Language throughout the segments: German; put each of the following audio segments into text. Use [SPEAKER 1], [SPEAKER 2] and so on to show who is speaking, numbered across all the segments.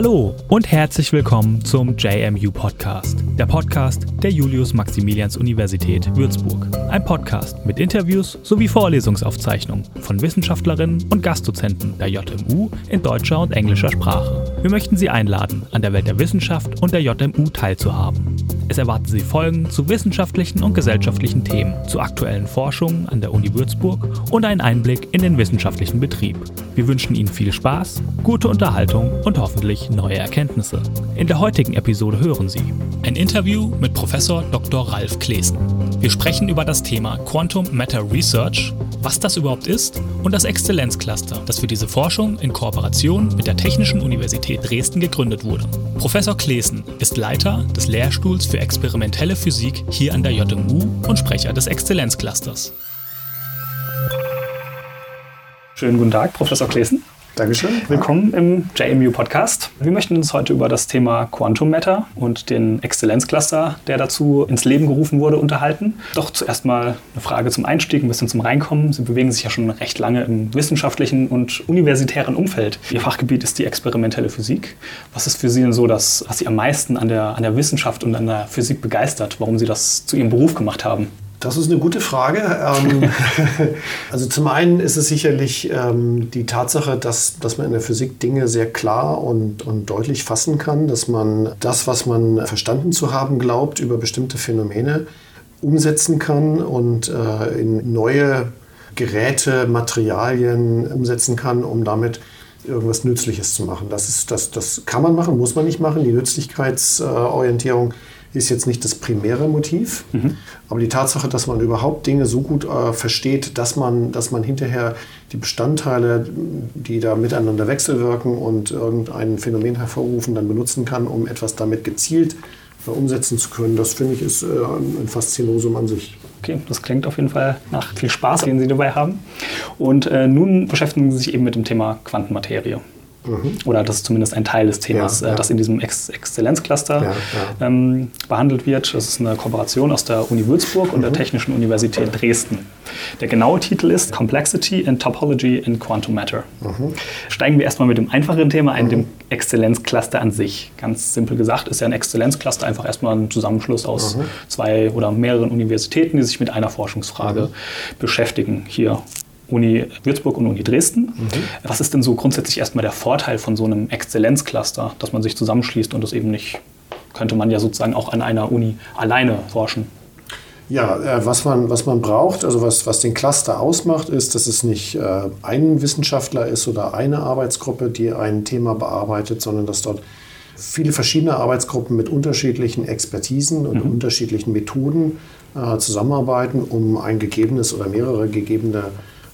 [SPEAKER 1] Hallo und herzlich willkommen zum JMU Podcast, der Podcast der Julius-Maximilians-Universität Würzburg. Ein Podcast mit Interviews sowie Vorlesungsaufzeichnungen von Wissenschaftlerinnen und Gastdozenten der JMU in deutscher und englischer Sprache. Wir möchten Sie einladen, an der Welt der Wissenschaft und der JMU teilzuhaben. Es erwarten Sie Folgen zu wissenschaftlichen und gesellschaftlichen Themen, zu aktuellen Forschungen an der Uni Würzburg und einen Einblick in den wissenschaftlichen Betrieb. Wir wünschen Ihnen viel Spaß, gute Unterhaltung und hoffentlich neue Erkenntnisse. In der heutigen Episode hören Sie ein Interview mit Professor Dr. Ralf Klesen. Wir sprechen über das Thema Quantum Matter Research, was das überhaupt ist und das Exzellenzcluster, das für diese Forschung in Kooperation mit der Technischen Universität Dresden gegründet wurde. Professor Klesen ist Leiter des Lehrstuhls für experimentelle Physik hier an der JMU und Sprecher des Exzellenzclusters. Schönen guten Tag, Professor Klesen.
[SPEAKER 2] Dankeschön.
[SPEAKER 1] Willkommen im JMU Podcast. Wir möchten uns heute über das Thema Quantum Matter und den Exzellenzcluster, der dazu ins Leben gerufen wurde, unterhalten. Doch zuerst mal eine Frage zum Einstieg, ein bisschen zum Reinkommen. Sie bewegen sich ja schon recht lange im wissenschaftlichen und universitären Umfeld. Ihr Fachgebiet ist die experimentelle Physik. Was ist für Sie denn so das, was Sie am meisten an der, an der Wissenschaft und an der Physik begeistert, warum Sie das zu Ihrem Beruf gemacht haben?
[SPEAKER 2] Das ist eine gute Frage. Ähm, also zum einen ist es sicherlich ähm, die Tatsache, dass, dass man in der Physik Dinge sehr klar und, und deutlich fassen kann, dass man das, was man verstanden zu haben glaubt, über bestimmte Phänomene umsetzen kann und äh, in neue Geräte, Materialien umsetzen kann, um damit irgendwas Nützliches zu machen. Das, ist, das, das kann man machen, muss man nicht machen. Die Nützlichkeitsorientierung ist jetzt nicht das primäre Motiv, mhm. aber die Tatsache, dass man überhaupt Dinge so gut äh, versteht, dass man, dass man hinterher die Bestandteile, die da miteinander wechselwirken und irgendein Phänomen hervorrufen, dann benutzen kann, um etwas damit gezielt äh, umsetzen zu können, das finde ich ist äh, ein Faszinosum an sich.
[SPEAKER 1] Okay, das klingt auf jeden Fall nach viel Spaß, den Sie dabei haben. Und äh, nun beschäftigen Sie sich eben mit dem Thema Quantenmaterie. Mhm. Oder das ist zumindest ein Teil des Themas, ja, äh, ja. das in diesem Ex Exzellenzcluster ja, ähm, behandelt wird. Das ist eine Kooperation aus der Uni Würzburg und mhm. der Technischen Universität Dresden. Der genaue Titel ist Complexity and Topology in Quantum Matter. Mhm. Steigen wir erstmal mit dem einfacheren Thema ein, dem Exzellenzcluster an sich. Ganz simpel gesagt ist ja ein Exzellenzcluster einfach erstmal ein Zusammenschluss aus mhm. zwei oder mehreren Universitäten, die sich mit einer Forschungsfrage mhm. beschäftigen. Hier Uni Würzburg und Uni Dresden. Mhm. Was ist denn so grundsätzlich erstmal der Vorteil von so einem Exzellenzcluster, dass man sich zusammenschließt und das eben nicht, könnte man ja sozusagen auch an einer Uni alleine forschen?
[SPEAKER 2] Ja, äh, was, man, was man braucht, also was, was den Cluster ausmacht, ist, dass es nicht äh, ein Wissenschaftler ist oder eine Arbeitsgruppe, die ein Thema bearbeitet, sondern dass dort viele verschiedene Arbeitsgruppen mit unterschiedlichen Expertisen und mhm. unterschiedlichen Methoden äh, zusammenarbeiten, um ein gegebenes oder mehrere gegebene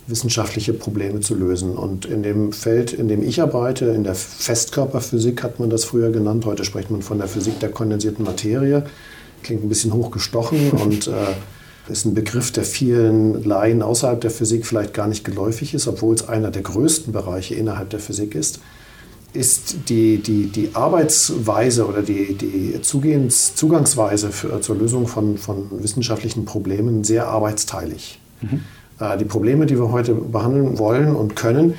[SPEAKER 2] wissenschaftliche Probleme zu lösen. Und in dem Feld, in dem ich arbeite, in der Festkörperphysik hat man das früher genannt, heute spricht man von der Physik der kondensierten Materie, klingt ein bisschen hochgestochen und äh, ist ein Begriff, der vielen Laien außerhalb der Physik vielleicht gar nicht geläufig ist, obwohl es einer der größten Bereiche innerhalb der Physik ist ist die, die, die Arbeitsweise oder die, die Zugehens, Zugangsweise für, zur Lösung von, von wissenschaftlichen Problemen sehr arbeitsteilig. Mhm. Äh, die Probleme, die wir heute behandeln wollen und können,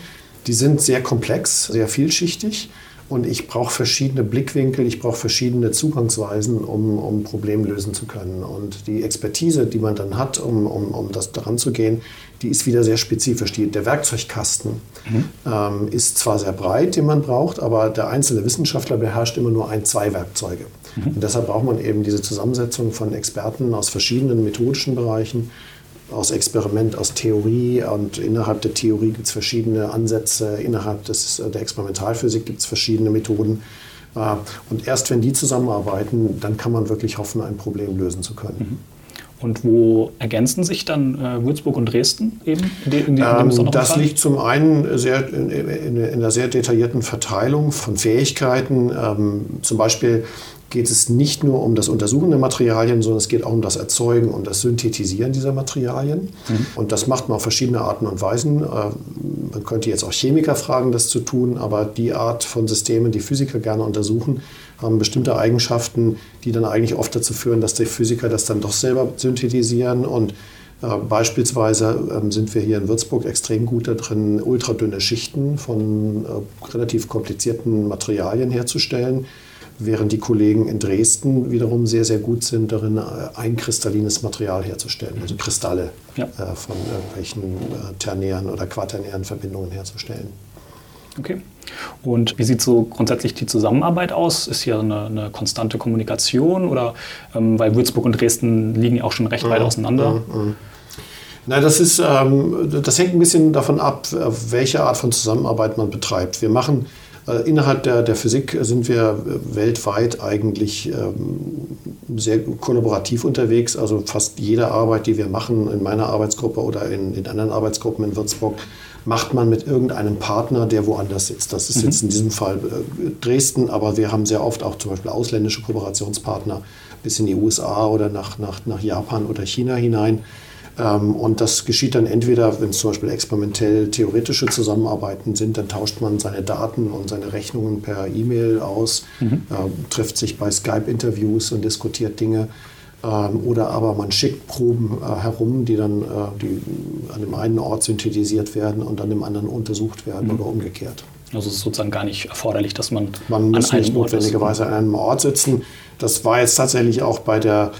[SPEAKER 2] die sind sehr komplex, sehr vielschichtig und ich brauche verschiedene Blickwinkel, ich brauche verschiedene Zugangsweisen, um, um Probleme lösen zu können. Und die Expertise, die man dann hat, um, um, um das daran zu gehen, die ist wieder sehr spezifisch. Die, der Werkzeugkasten mhm. ähm, ist zwar sehr breit, den man braucht, aber der einzelne Wissenschaftler beherrscht immer nur ein, zwei Werkzeuge. Mhm. Und deshalb braucht man eben diese Zusammensetzung von Experten aus verschiedenen methodischen Bereichen, aus Experiment, aus Theorie und innerhalb der Theorie gibt es verschiedene Ansätze, innerhalb des, der Experimentalphysik gibt es verschiedene Methoden. Äh, und erst wenn die zusammenarbeiten, dann kann man wirklich hoffen, ein Problem lösen zu können. Mhm.
[SPEAKER 1] Und wo ergänzen sich dann äh, Würzburg und Dresden eben? In
[SPEAKER 2] in in ähm, das liegt zum einen sehr, in, in, in, einer sehr detaillierten Verteilung von Fähigkeiten. Ähm, zum Beispiel geht es nicht nur um das Untersuchen der Materialien, sondern es geht auch um das Erzeugen und das Synthetisieren dieser Materialien. Mhm. Und das macht man auf verschiedene Arten und Weisen. Äh, man könnte jetzt auch Chemiker fragen, das zu tun, aber die Art von Systemen, die Physiker gerne untersuchen, haben bestimmte Eigenschaften, die dann eigentlich oft dazu führen, dass die Physiker das dann doch selber synthetisieren und Äh, beispielsweise ähm, sind wir hier in Würzburg extrem gut darin, ultradünne Schichten von äh, relativ komplizierten Materialien herzustellen, während die Kollegen in Dresden wiederum sehr, sehr gut sind darin, äh, ein kristallines Material herzustellen, also Kristalle ja. äh, von irgendwelchen äh, ternären oder quaternären Verbindungen herzustellen.
[SPEAKER 1] Okay. Und wie sieht so grundsätzlich die Zusammenarbeit aus? Ist hier eine, eine konstante Kommunikation oder ähm, weil Würzburg und Dresden liegen ja auch schon recht weit mhm. auseinander? Mhm. mhm.
[SPEAKER 2] Na, das ist, ähm, das hängt ein bisschen davon ab, welche Art von Zusammenarbeit man betreibt. Wir machen äh, innerhalb der, der Physik sind wir weltweit eigentlich ähm, sehr kollaborativ unterwegs. Also fast jede Arbeit, die wir machen in meiner Arbeitsgruppe oder in, in anderen Arbeitsgruppen in Würzburg, macht man mit irgendeinem Partner, der woanders sitzt. Das ist mhm. jetzt in diesem Fall äh, Dresden, aber wir haben sehr oft auch zum Beispiel ausländische Kooperationspartner bis in die USA oder nach, nach, nach Japan oder China hinein. Ähm, und das geschieht dann entweder, wenn es zum Beispiel experimentell theoretische Zusammenarbeiten sind, dann tauscht man seine Daten und seine Rechnungen per E-Mail aus, mhm. äh, trifft sich bei Skype-Interviews und diskutiert Dinge. Ähm, oder aber man schickt Proben äh, herum, die dann äh, die an dem einen Ort synthetisiert werden und an dem anderen untersucht werden mhm. oder umgekehrt.
[SPEAKER 1] Also es ist sozusagen gar nicht erforderlich, dass man.
[SPEAKER 2] Man muss nicht notwendigerweise an einem Ort sitzen. Das war jetzt tatsächlich auch bei der,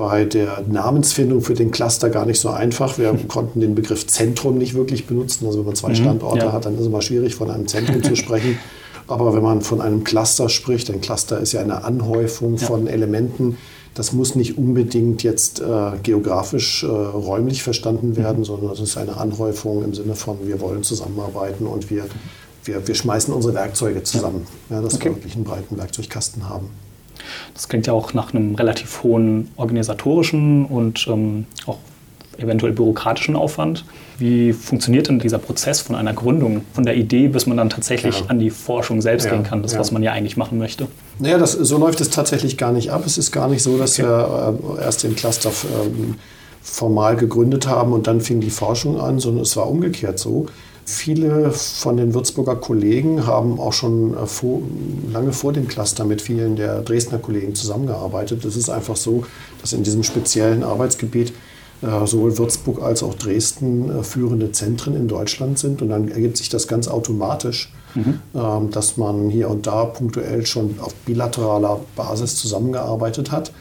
[SPEAKER 2] bei der Namensfindung für den Cluster gar nicht so einfach. Wir konnten den Begriff Zentrum nicht wirklich benutzen. Also wenn man zwei mhm, Standorte ja. hat, dann ist es immer schwierig, von einem Zentrum zu sprechen. Aber wenn man von einem Cluster spricht, ein Cluster ist ja eine Anhäufung ja. von Elementen, das muss nicht unbedingt jetzt äh, geografisch äh, räumlich verstanden werden, mhm. sondern es ist eine Anhäufung im Sinne von, wir wollen zusammenarbeiten und wir, wir, wir schmeißen unsere Werkzeuge zusammen, ja. Ja, dass okay. wir wirklich einen breiten Werkzeugkasten haben.
[SPEAKER 1] Das klingt ja auch nach einem relativ hohen organisatorischen und ähm, auch eventuell bürokratischen Aufwand. Wie funktioniert denn dieser Prozess von einer Gründung, von der Idee, bis man dann tatsächlich ja. an die Forschung selbst ja, gehen kann, das, ja. was man ja eigentlich machen möchte?
[SPEAKER 2] Naja, das, so läuft es tatsächlich gar nicht ab. Es ist gar nicht so, dass okay. wir äh, erst den Cluster ähm, formal gegründet haben und dann fing die Forschung an, sondern es war umgekehrt so. Viele von den Würzburger Kollegen haben auch schon äh, vor, lange vor dem Cluster mit vielen der Dresdner Kollegen zusammengearbeitet. Es ist einfach so, dass in diesem speziellen Arbeitsgebiet äh, sowohl Würzburg als auch Dresden äh, führende Zentren in Deutschland sind. Und dann ergibt sich das ganz automatisch, mhm. Ähm, dass man hier und da punktuell schon auf bilateraler Basis zusammengearbeitet hat.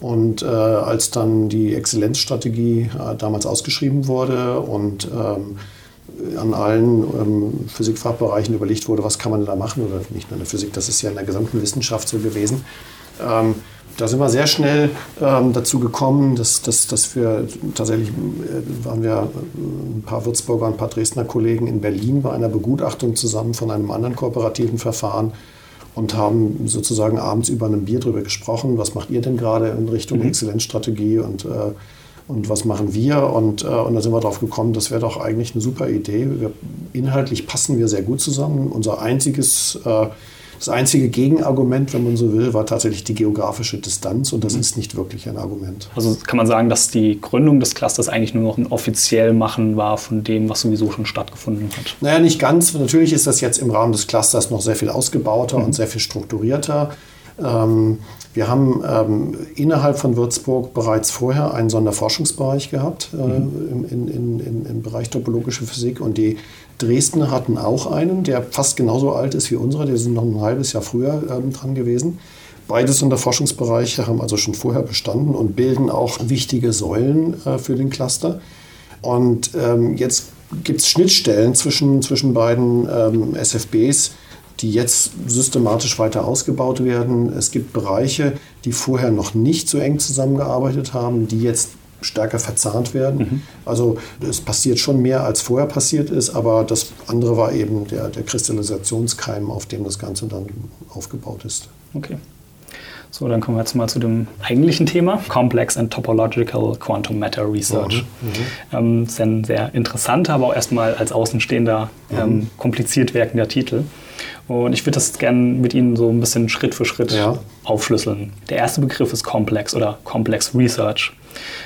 [SPEAKER 2] Und äh, als dann die Exzellenzstrategie äh, damals ausgeschrieben wurde und ähm, an allen ähm, Physikfachbereichen überlegt wurde, was kann man da machen, oder nicht. Nur in der Physik, das ist ja in der gesamten Wissenschaft so gewesen, ähm, da sind wir sehr schnell ähm, dazu gekommen, dass, dass, dass wir tatsächlich äh, waren wir ein paar Würzburger und ein paar Dresdner Kollegen in Berlin bei einer Begutachtung zusammen von einem anderen kooperativen Verfahren und haben sozusagen abends über einem Bier darüber gesprochen, was macht ihr denn gerade in Richtung mhm. Exzellenzstrategie? Und, äh, und was machen wir? Und, äh, und da sind wir darauf gekommen, das wäre doch eigentlich eine super Idee. Wir, inhaltlich passen wir sehr gut zusammen. Unser einziges äh, das einzige Gegenargument, wenn man so will, war tatsächlich die geografische Distanz und das mhm. ist nicht wirklich ein Argument.
[SPEAKER 1] Also kann man sagen, dass die Gründung des Clusters eigentlich nur noch ein offiziell Machen war von dem, was sowieso schon stattgefunden hat?
[SPEAKER 2] Naja, nicht ganz. Natürlich ist das jetzt im Rahmen des Clusters noch sehr viel ausgebauter mhm. und sehr viel strukturierter. Ähm, wir haben ähm, innerhalb von Würzburg bereits vorher einen Sonderforschungsbereich gehabt äh, mhm. in, in, in, im Bereich topologische Physik und die Dresdner hatten auch einen, der fast genauso alt ist wie unserer. Die sind noch ein halbes Jahr früher ähm, dran gewesen. Beides Sonderforschungsbereiche haben also schon vorher bestanden und bilden auch wichtige Säulen äh, für den Cluster. Und ähm, jetzt gibt es Schnittstellen zwischen, zwischen beiden ähm, SFBs, die jetzt systematisch weiter ausgebaut werden. Es gibt Bereiche, die vorher noch nicht so eng zusammengearbeitet haben, die jetzt stärker verzahnt werden. Mhm. Also es passiert schon mehr, als vorher passiert ist, aber das andere war eben der, der Kristallisationskeim, auf dem das Ganze dann aufgebaut ist.
[SPEAKER 1] Okay. So, dann kommen wir jetzt mal zu dem eigentlichen Thema. Complex and Topological Quantum Matter Research. Mhm. Mhm. Ähm, das ist ein sehr interessanter, aber auch erstmal als Außenstehender mhm. ähm, kompliziert wirkender Titel. Und ich würde das gerne mit Ihnen so ein bisschen Schritt für Schritt ja. aufschlüsseln. Der erste Begriff ist Complex oder Complex Research.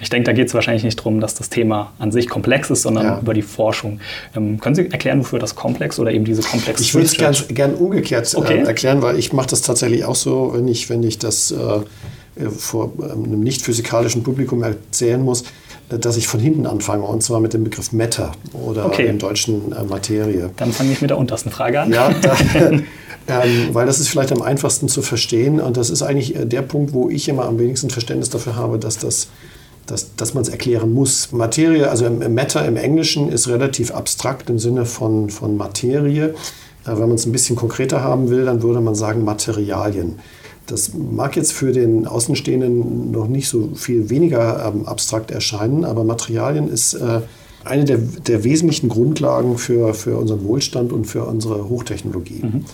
[SPEAKER 1] Ich denke, da geht es wahrscheinlich nicht darum, dass das Thema an sich komplex ist, sondern ja. über die Forschung. Ähm, können Sie erklären, wofür das komplex oder eben diese komplexe
[SPEAKER 2] Ich würde es gerne gern umgekehrt äh, okay. äh, erklären, weil ich mache das tatsächlich auch so, wenn ich, wenn ich das äh, äh, vor ähm, einem nicht physikalischen Publikum erzählen muss, dass ich von hinten anfange, und zwar mit dem Begriff Matter oder
[SPEAKER 1] okay.
[SPEAKER 2] im Deutschen äh, Materie.
[SPEAKER 1] Dann fange ich mit der untersten Frage an.
[SPEAKER 2] Ja, da, ähm, weil das ist vielleicht am einfachsten zu verstehen und das ist eigentlich der Punkt, wo ich immer am wenigsten Verständnis dafür habe, dass das dass, dass man es erklären muss. Materie, also Matter im Englischen ist relativ abstrakt im Sinne von, von Materie. Wenn man es ein bisschen konkreter haben will, dann würde man sagen Materialien. Das mag jetzt für den Außenstehenden noch nicht so viel weniger ähm, abstrakt erscheinen, aber Materialien ist äh, eine der, der, wesentlichen Grundlagen für, für unseren Wohlstand und für unsere Hochtechnologie. Mhm.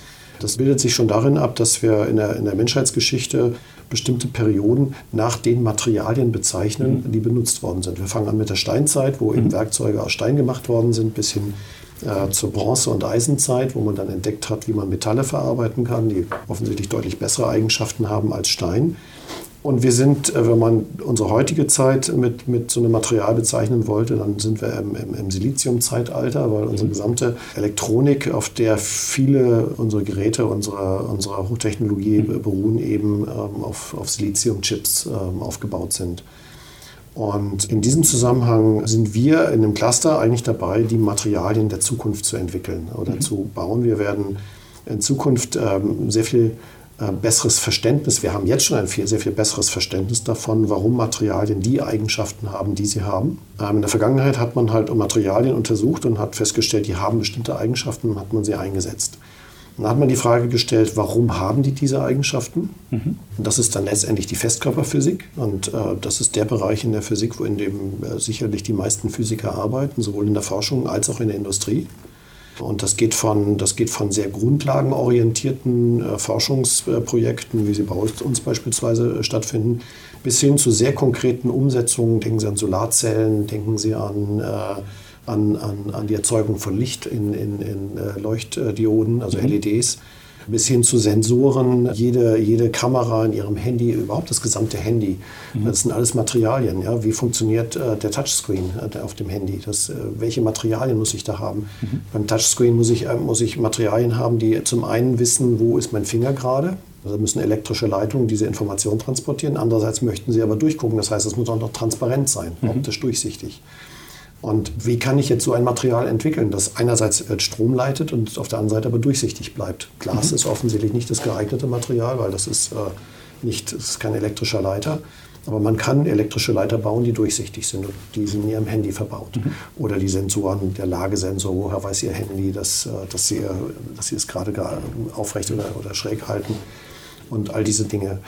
[SPEAKER 2] Das bildet sich schon darin ab, dass wir in der, in der Menschheitsgeschichte bestimmte Perioden nach den Materialien bezeichnen, mhm. die benutzt worden sind. Wir fangen an mit der Steinzeit, wo eben mhm. Werkzeuge aus Stein gemacht worden sind, bis hin äh, zur Bronze- und Eisenzeit, wo man dann entdeckt hat, wie man Metalle verarbeiten kann, die offensichtlich deutlich bessere Eigenschaften haben als Stein. Und wir sind, äh, wenn man unsere heutige Zeit mit, mit so einem Material bezeichnen wollte, dann sind wir im, im, im Silizium-Zeitalter, weil unsere mhm. gesamte Elektronik, auf der viele unserer Geräte, unserer, unserer Hochtechnologie mhm. beruhen, eben ähm, auf, auf Silizium-Chips ähm, aufgebaut sind. Und in diesem Zusammenhang sind wir in einem Cluster eigentlich dabei, die Materialien der Zukunft zu entwickeln oder mhm. zu bauen. Wir werden in Zukunft ähm, sehr viel äh, besseres Verständnis, wir haben jetzt schon ein viel, sehr viel besseres Verständnis davon, warum Materialien die Eigenschaften haben, die sie haben. Ähm, in der Vergangenheit hat man halt Materialien untersucht und hat festgestellt, die haben bestimmte Eigenschaften und hat man sie eingesetzt. Dann hat man die Frage gestellt, warum haben die diese Eigenschaften? Mhm. Und das ist dann letztendlich die Festkörperphysik. Und äh, das ist der Bereich in der Physik, wo in dem äh, sicherlich die meisten Physiker arbeiten, sowohl in der Forschung als auch in der Industrie. Und das geht von, das geht von sehr grundlagenorientierten äh, Forschungsprojekten, wie sie bei uns beispielsweise äh, stattfinden, bis hin zu sehr konkreten Umsetzungen. Denken Sie an Solarzellen, denken Sie an äh, an, an, an die Erzeugung von Licht in, in, in äh, Leuchtdioden, also mhm. LEDs, bis hin zu Sensoren, jede, jede Kamera in ihrem Handy, überhaupt das gesamte Handy. Mhm. Das sind alles Materialien. Ja? Wie funktioniert äh, der Touchscreen äh, auf dem Handy? Das, äh, welche Materialien muss ich da haben? Mhm. Beim Touchscreen muss ich, äh, muss ich Materialien haben, die zum einen wissen, wo ist mein Finger gerade. Also müssen elektrische Leitungen diese Information transportieren. Andererseits möchten sie aber durchgucken. Das heißt, es muss auch noch transparent sein, mhm. optisch durchsichtig. Und wie kann ich jetzt so ein Material entwickeln, das einerseits äh, Strom leitet und auf der anderen Seite aber durchsichtig bleibt? Glas mhm. ist offensichtlich nicht das geeignete Material, weil das ist, äh, nicht, das ist kein elektrischer Leiter. Aber man kann elektrische Leiter bauen, die durchsichtig sind und die sind in ihrem Handy verbaut. Mhm. Oder die Sensoren, der Lagesensor, woher weiß Ihr Handy, dass, äh, dass, Sie, dass Sie es gerade aufrecht oder, oder schräg halten und all diese Dinge.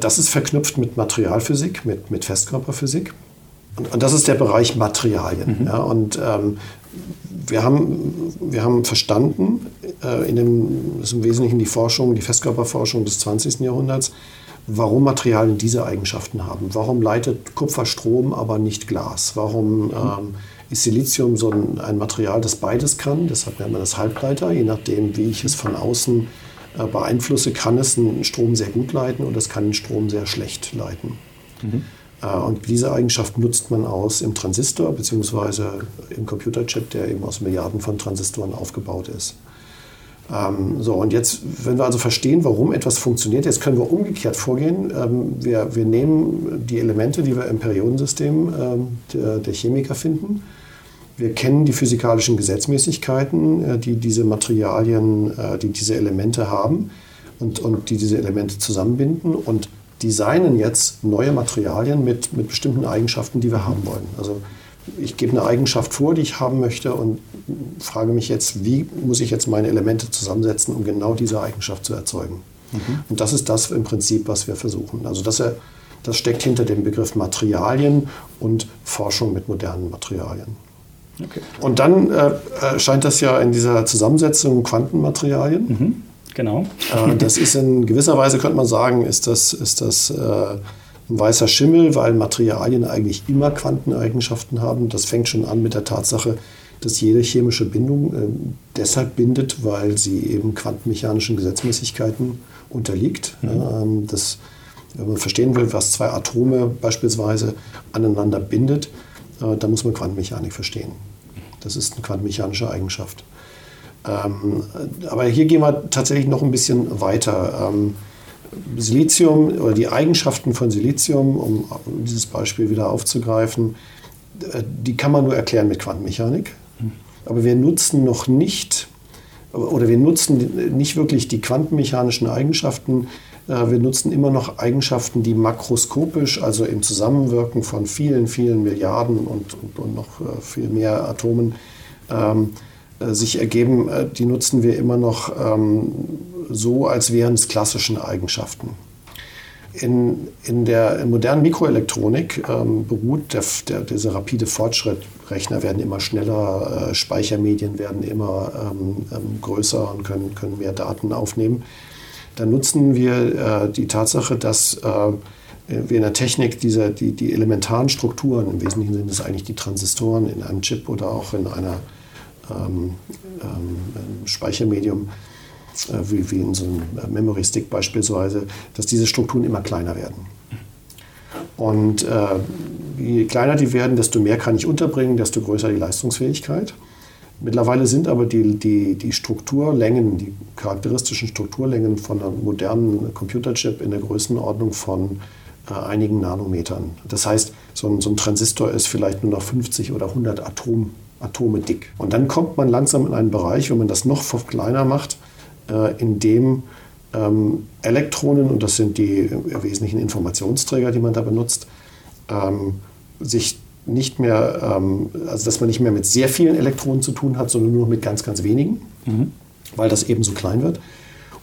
[SPEAKER 2] Das ist verknüpft mit Materialphysik, mit, mit Festkörperphysik. Und, das ist der Bereich Materialien. Mhm. Ja, und ähm, wir, haben, wir haben verstanden, äh, in dem, das ist im Wesentlichen die Forschung, die Festkörperforschung des 20. Jahrhunderts, warum Materialien diese Eigenschaften haben. Warum leitet Kupfer Strom, aber nicht Glas? Warum ähm, ist Silizium so ein, ein, Material, das beides kann? Deshalb nennt man das Halbleiter. Je nachdem, wie ich es von außen äh, beeinflusse, kann es einen Strom sehr gut leiten und es kann den Strom sehr schlecht leiten. Mhm. Äh, und diese Eigenschaft nutzt man aus im Transistor bzw. im Computerchip, der eben aus Milliarden von Transistoren aufgebaut ist. Ähm, so, und jetzt, wenn wir also verstehen, warum etwas funktioniert, jetzt können wir umgekehrt vorgehen. Ähm, wir, wir nehmen die Elemente, die wir im Periodensystem ähm, der, der, Chemiker finden. Wir kennen die physikalischen Gesetzmäßigkeiten, äh, die diese Materialien, äh, die diese Elemente haben und, und die diese Elemente zusammenbinden. Und designen jetzt neue Materialien mit, mit bestimmten Eigenschaften, die wir haben wollen. Also ich gebe eine Eigenschaft vor, die ich haben möchte und frage mich jetzt, wie muss ich jetzt meine Elemente zusammensetzen, um genau diese Eigenschaft zu erzeugen. Mhm. Und das ist das im Prinzip, was wir versuchen. Also das, das steckt hinter dem Begriff Materialien und Forschung mit modernen Materialien. Okay. Und dann äh, äh scheint das ja in dieser Zusammensetzung Quantenmaterialien. Mhm.
[SPEAKER 1] Genau.
[SPEAKER 2] Äh, das ist in gewisser Weise, könnte man sagen, ist das, ist das äh, ein weißer Schimmel, weil Materialien eigentlich immer Quanteneigenschaften haben. Das fängt schon an mit der Tatsache, dass jede chemische Bindung äh, deshalb bindet, weil sie eben quantenmechanischen Gesetzmäßigkeiten unterliegt. Mhm. Ähm, das, wenn man verstehen will, was zwei Atome beispielsweise aneinander bindet, äh, da muss man Quantenmechanik verstehen. Das ist eine quantenmechanische Eigenschaft. Ähm, aber hier gehen wir tatsächlich noch ein bisschen weiter. Ähm, Silizium oder die Eigenschaften von Silizium, um dieses Beispiel wieder aufzugreifen, äh, die kann man nur erklären mit Quantenmechanik. Aber wir nutzen noch nicht oder wir nutzen nicht wirklich die quantenmechanischen Eigenschaften. Äh, wir nutzen immer noch Eigenschaften, die makroskopisch, also im Zusammenwirken von vielen, vielen Milliarden und, und, und noch äh, viel mehr Atomen ähm, sich ergeben. Die nutzen wir immer noch ähm, so, als wären es klassischen Eigenschaften. In, in der modernen Mikroelektronik ähm, beruht der, der, dieser rapide Fortschritt. Rechner werden immer schneller, äh, Speichermedien werden immer ähm, ähm, größer und können, können mehr Daten aufnehmen. Da nutzen wir äh, die Tatsache, dass äh, wir in der Technik diese, die, die elementaren Strukturen, im Wesentlichen sind es eigentlich die Transistoren in einem Chip oder auch in einer ähm, ähm, Speichermedium, äh, wie, wie in so einem äh, Memory Stick beispielsweise, dass diese Strukturen immer kleiner werden. Und äh, je kleiner die werden, desto mehr kann ich unterbringen, desto größer die Leistungsfähigkeit. Mittlerweile sind aber die, die, die Strukturlängen, die charakteristischen Strukturlängen von einem modernen Computerchip in der Größenordnung von äh, einigen Nanometern. Das heißt, so ein, so ein, Transistor ist vielleicht nur noch 50 oder 100 Atom, Atome dick. Und dann kommt man langsam in einen Bereich, wenn man das noch kleiner macht, äh, in dem ähm, Elektronen, und das sind die wesentlichen Informationsträger, die man da benutzt, ähm, sich nicht mehr, ähm, also dass man nicht mehr mit sehr vielen Elektronen zu tun hat, sondern nur mit ganz, ganz wenigen, mhm. weil das eben so klein wird.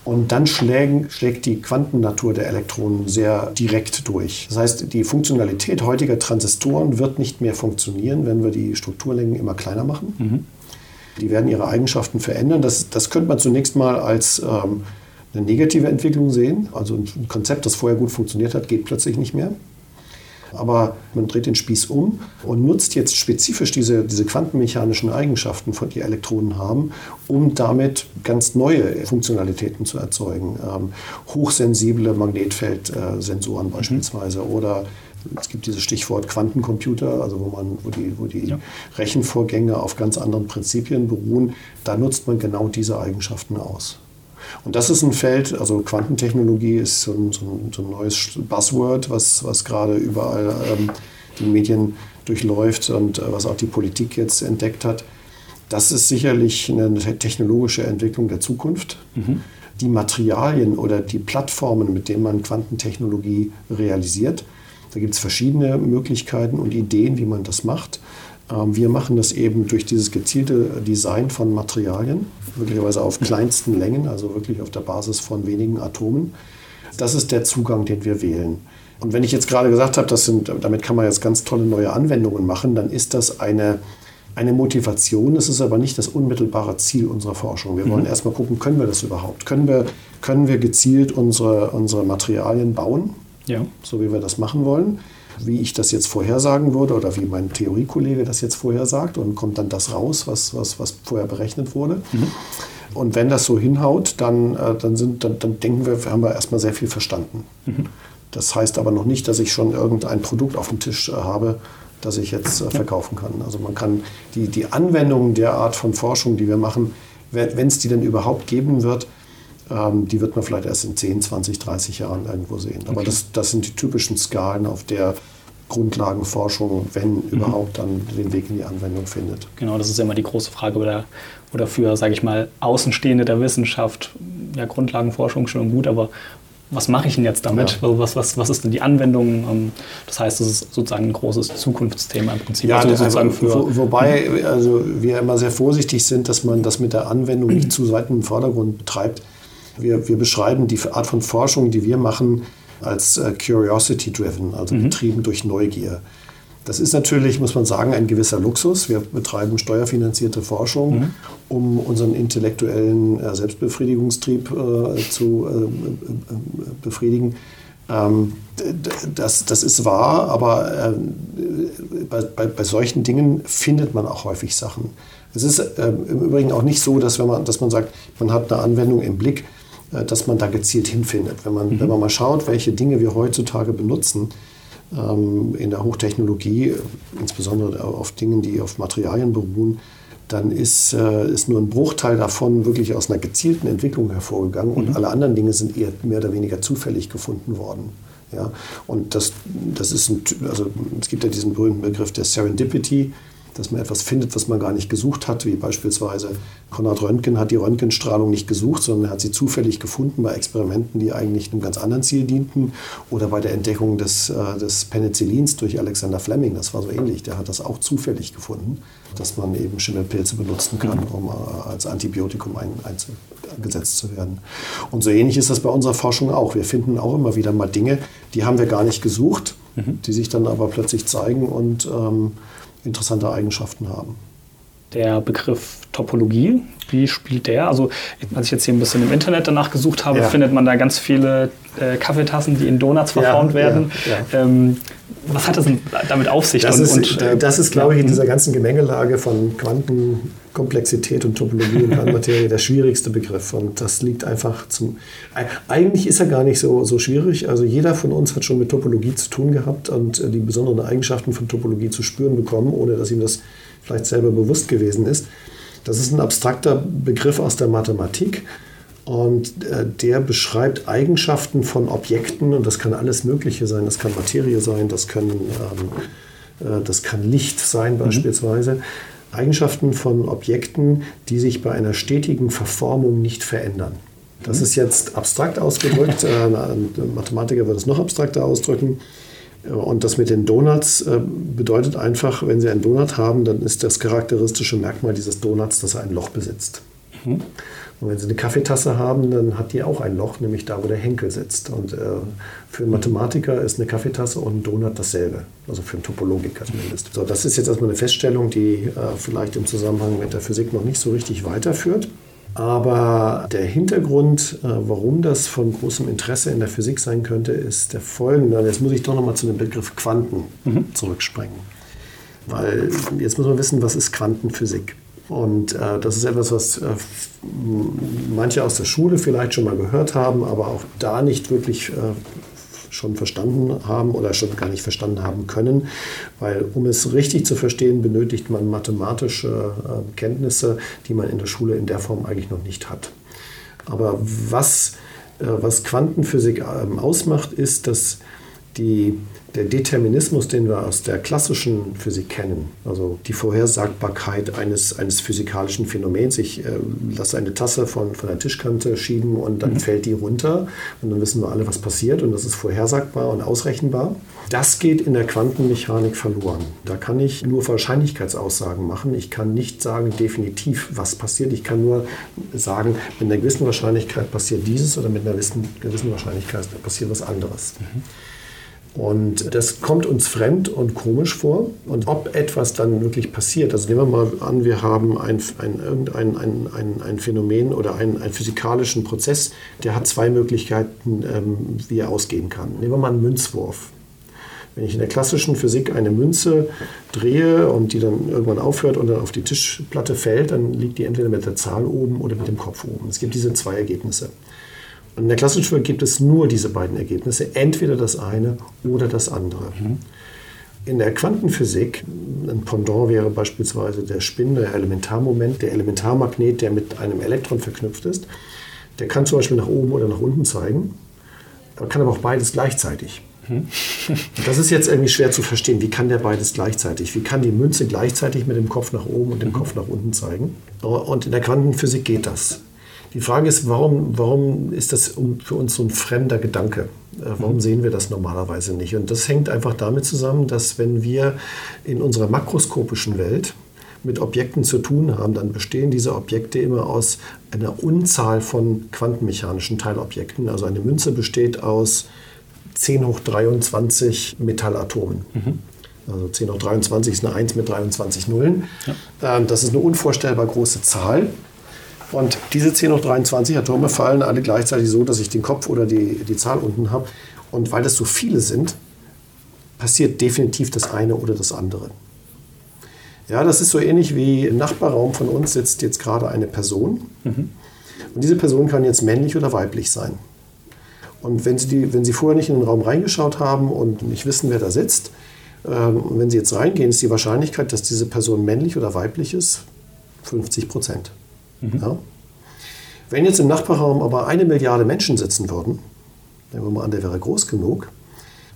[SPEAKER 2] Und dann schlägen, schlägt die Quantennatur der Elektronen sehr direkt durch. Das heißt, die Funktionalität heutiger Transistoren wird nicht mehr funktionieren, wenn wir die Strukturlängen immer kleiner machen. Mhm. Die werden ihre Eigenschaften verändern. Das, das könnte man zunächst mal als ähm, eine negative Entwicklung sehen. Also ein Konzept, das vorher gut funktioniert hat, geht plötzlich nicht mehr. Aber man dreht den Spieß um und nutzt jetzt spezifisch diese, diese quantenmechanischen Eigenschaften, die Elektronen haben, um damit ganz neue Funktionalitäten zu erzeugen. Ähm, hochsensible Magnetfeldsensoren beispielsweise mhm. oder es gibt dieses Stichwort Quantencomputer, also wo, man, wo die, wo die ja. Rechenvorgänge auf ganz anderen Prinzipien beruhen. Da nutzt man genau diese Eigenschaften aus. Und das ist ein Feld, also Quantentechnologie ist so ein, so ein, so ein neues Buzzword, was, was gerade überall ähm, die Medien durchläuft und äh, was auch die Politik jetzt entdeckt hat. Das ist sicherlich eine technologische Entwicklung der Zukunft. Mhm. Die Materialien oder die Plattformen, mit denen man Quantentechnologie realisiert, da gibt es verschiedene Möglichkeiten und Ideen, wie man das macht. Ähm, wir machen das eben durch dieses gezielte Design von Materialien, möglicherweise auf kleinsten Längen, also wirklich auf der Basis von wenigen Atomen. Das ist der Zugang, den wir wählen. Und wenn ich jetzt gerade gesagt habe, das sind, damit kann man jetzt ganz tolle neue Anwendungen machen, dann ist das eine, eine Motivation. Das ist aber nicht das unmittelbare Ziel unserer Forschung. Wir wollen mhm. erstmal gucken, können wir das überhaupt? Können wir, können wir gezielt unsere, unsere Materialien bauen? ja. so wie wir das machen wollen, wie ich das jetzt vorhersagen würde oder wie mein Theoriekollege das jetzt vorhersagt und kommt dann das raus, was, was, was vorher berechnet wurde. Mhm. Und wenn das so hinhaut, dann, äh, dann, sind, dann, dann denken wir, haben wir erstmal sehr viel verstanden. Mhm. Das heißt aber noch nicht, dass ich schon irgendein Produkt auf dem Tisch äh, habe, das ich jetzt äh, verkaufen kann. Also man kann die, die Anwendungen der Art von Forschung, die wir machen, wenn es die denn überhaupt geben wird, ähm, die wird man vielleicht erst in 10, 20, 30 Jahren irgendwo sehen. Aber okay. das, das sind die typischen Skalen, auf der Grundlagenforschung, wenn mhm. überhaupt, dann den Weg in die Anwendung findet.
[SPEAKER 1] Genau, das ist immer die große Frage oder, oder für, sage ich mal, Außenstehende der Wissenschaft. Ja, Grundlagenforschung schon gut, aber was mache ich denn jetzt damit? Ja. Was, was, was ist denn die Anwendung? Ähm, das heißt, das ist sozusagen ein großes Zukunftsthema im Prinzip.
[SPEAKER 2] Ja, also sozusagen für, wo, wobei also wir immer sehr vorsichtig sind, dass man das mit der Anwendung nicht zu weit im Vordergrund betreibt. Wir, wir beschreiben die Art von Forschung, die wir machen, als äh, Curiosity-driven, also mhm. getrieben durch Neugier. Das ist natürlich, muss man sagen, ein gewisser Luxus. Wir betreiben steuerfinanzierte Forschung, mhm. um unseren intellektuellen äh, Selbstbefriedigungstrieb äh, zu äh, äh, befriedigen. Ähm, das, das ist wahr, aber äh, bei, bei, bei, solchen Dingen findet man auch häufig Sachen. Es ist im Übrigen auch nicht so, dass, wenn man, dass man sagt, man hat eine Anwendung im Blick, äh, dass man da gezielt hinfindet. Wenn man, mhm. wenn man mal schaut, welche Dinge wir heutzutage benutzen ähm, in der Hochtechnologie, insbesondere auf Dingen, die auf Materialien beruhen, dann ist, äh, ist nur ein Bruchteil davon wirklich aus einer gezielten Entwicklung hervorgegangen und mhm. alle anderen Dinge sind eher mehr oder weniger zufällig gefunden worden. Ja? Und das, das ist ein, also es gibt ja diesen berühmten Begriff der Serendipity, dass man etwas findet, was man gar nicht gesucht hat, wie beispielsweise Konrad Röntgen hat die Röntgenstrahlung nicht gesucht, sondern er hat sie zufällig gefunden bei Experimenten, die eigentlich einem ganz anderen Ziel dienten. Oder bei der Entdeckung des, äh, des Penicillins durch Alexander Fleming, das war so ähnlich, der hat das auch zufällig gefunden, dass man eben Schimmelpilze benutzen kann, um äh, als Antibiotikum ein, eingesetzt zu werden. Und so ähnlich ist das bei unserer Forschung auch. Wir finden auch immer wieder mal Dinge, die haben wir gar nicht gesucht, mhm. die sich dann aber plötzlich zeigen und ähm, interessante Eigenschaften haben.
[SPEAKER 1] Der Begriff Topologie, wie spielt der? Also, als ich jetzt hier ein bisschen im Internet danach gesucht habe, ja. findet man da ganz viele äh, Kaffeetassen, die in Donuts verformt ja, werden. Ja, ähm, was hat das damit auf sich?
[SPEAKER 2] Das, und, ist, und, äh, das ist, glaube ich, in dieser ganzen Gemengelage von Quantenkomplexität und Topologie und Quantenmaterie der schwierigste Begriff. Und das liegt einfach zum. Eigentlich ist er gar nicht so, so schwierig. Also jeder von uns hat schon mit Topologie zu tun gehabt und äh, die besonderen Eigenschaften von Topologie zu spüren bekommen, ohne dass ihm das vielleicht selber bewusst gewesen ist. Das ist ein abstrakter Begriff aus der Mathematik. Und äh, der beschreibt Eigenschaften von Objekten und das kann alles Mögliche sein. Das kann Materie sein, das, können, ähm, äh, das kann Licht sein mhm. beispielsweise. Mhm. Eigenschaften von Objekten, die sich bei einer stetigen Verformung nicht verändern. Das mhm. ist jetzt abstrakt ausgedrückt. äh, ein Mathematiker wird es noch abstrakter ausdrücken. Und das mit den Donuts äh, bedeutet einfach, wenn Sie einen Donut haben, dann ist das charakteristische Merkmal dieses Donuts, dass er ein Loch besitzt. Mhm. Und wenn Sie eine Kaffeetasse haben, dann hat die auch ein Loch, nämlich da, wo der Henkel sitzt. Und äh, für einen Mathematiker ist eine Kaffeetasse und ein Donut dasselbe. Also für einen Topologiker zumindest. So, das ist jetzt erstmal eine Feststellung, die äh, vielleicht im Zusammenhang mit der Physik noch nicht so richtig weiterführt. Aber der Hintergrund, äh, warum das von großem Interesse in der Physik sein könnte, ist der folgende. Jetzt muss ich doch nochmal zu dem Begriff Quanten mhm. zurückspringen. Weil jetzt muss man wissen, was ist Quantenphysik? Und äh, das ist etwas, was äh, manche aus der Schule vielleicht schon mal gehört haben, aber auch da nicht wirklich äh, schon verstanden haben oder schon gar nicht verstanden haben können, weil um es richtig zu verstehen, benötigt man mathematische äh, Kenntnisse, die man in der Schule in der Form eigentlich noch nicht hat. Aber was, äh, was Quantenphysik ähm, ausmacht, ist, dass die der Determinismus, den wir aus der klassischen Physik kennen, also die Vorhersagbarkeit eines, eines physikalischen Phänomens. Ich äh, lasse eine Tasse von, von der Tischkante schieben und dann mhm. fällt die runter und dann wissen wir alle, was passiert und das ist vorhersagbar und ausrechenbar. Das geht in der Quantenmechanik verloren. Da kann ich nur Wahrscheinlichkeitsaussagen machen. Ich kann nicht sagen definitiv, was passiert. Ich kann nur sagen, mit einer gewissen Wahrscheinlichkeit passiert dieses oder mit einer gewissen, gewissen Wahrscheinlichkeit passiert was anderes. Mhm. Und das kommt uns fremd und komisch vor. Und ob etwas dann wirklich passiert, also nehmen wir mal an, wir haben ein, ein, irgendein ein, ein, ein Phänomen oder einen, einen physikalischen Prozess, der hat zwei Möglichkeiten, ähm, wie er ausgehen kann. Nehmen wir mal einen Münzwurf. Wenn ich in der klassischen Physik eine Münze drehe und die dann irgendwann aufhört und dann auf die Tischplatte fällt, dann liegt die entweder mit der Zahl oben oder mit dem Kopf oben. Es gibt diese zwei Ergebnisse. In der klassischen Physik gibt es nur diese beiden Ergebnisse, entweder das eine oder das andere. Mhm. In der Quantenphysik, ein Pendant wäre beispielsweise der Spin, der Elementarmoment, der Elementarmagnet, der mit einem Elektron verknüpft ist. Der kann zum Beispiel nach oben oder nach unten zeigen, kann aber auch beides gleichzeitig. Mhm. das ist jetzt irgendwie schwer zu verstehen. Wie kann der beides gleichzeitig? Wie kann die Münze gleichzeitig mit dem Kopf nach oben und dem mhm. Kopf nach unten zeigen? Und in der Quantenphysik geht das. Die Frage ist, warum, warum ist das für uns so ein fremder Gedanke? Äh, warum mhm. sehen wir das normalerweise nicht? Und das hängt einfach damit zusammen, dass wenn wir in unserer makroskopischen Welt mit Objekten zu tun haben, dann bestehen diese Objekte immer aus einer Unzahl von quantenmechanischen Teilobjekten. Also eine Münze besteht aus 10 hoch 23 Metallatomen. Mhm. Also 10 hoch 23 ist eine 1 mit 23 Nullen. Ja. Ähm, das ist eine unvorstellbar große Zahl. Und diese 10 hoch 23 Atome fallen alle gleichzeitig so, dass ich den Kopf oder die, die Zahl unten habe. Und weil das so viele sind, passiert definitiv das eine oder das andere. Ja, das ist so ähnlich wie im Nachbarraum von uns sitzt jetzt gerade eine Person. Mhm. Und diese Person kann jetzt männlich oder weiblich sein. Und wenn Sie, die, wenn Sie vorher nicht in den Raum reingeschaut haben und nicht wissen, wer da sitzt, ähm, wenn Sie jetzt reingehen, ist die Wahrscheinlichkeit, dass diese Person männlich oder weiblich ist, 50 Prozent. Mhm. Ja? Wenn jetzt im Nachbarraum aber eine Milliarde Menschen sitzen würden, nehmen wir mal an, der wäre groß genug,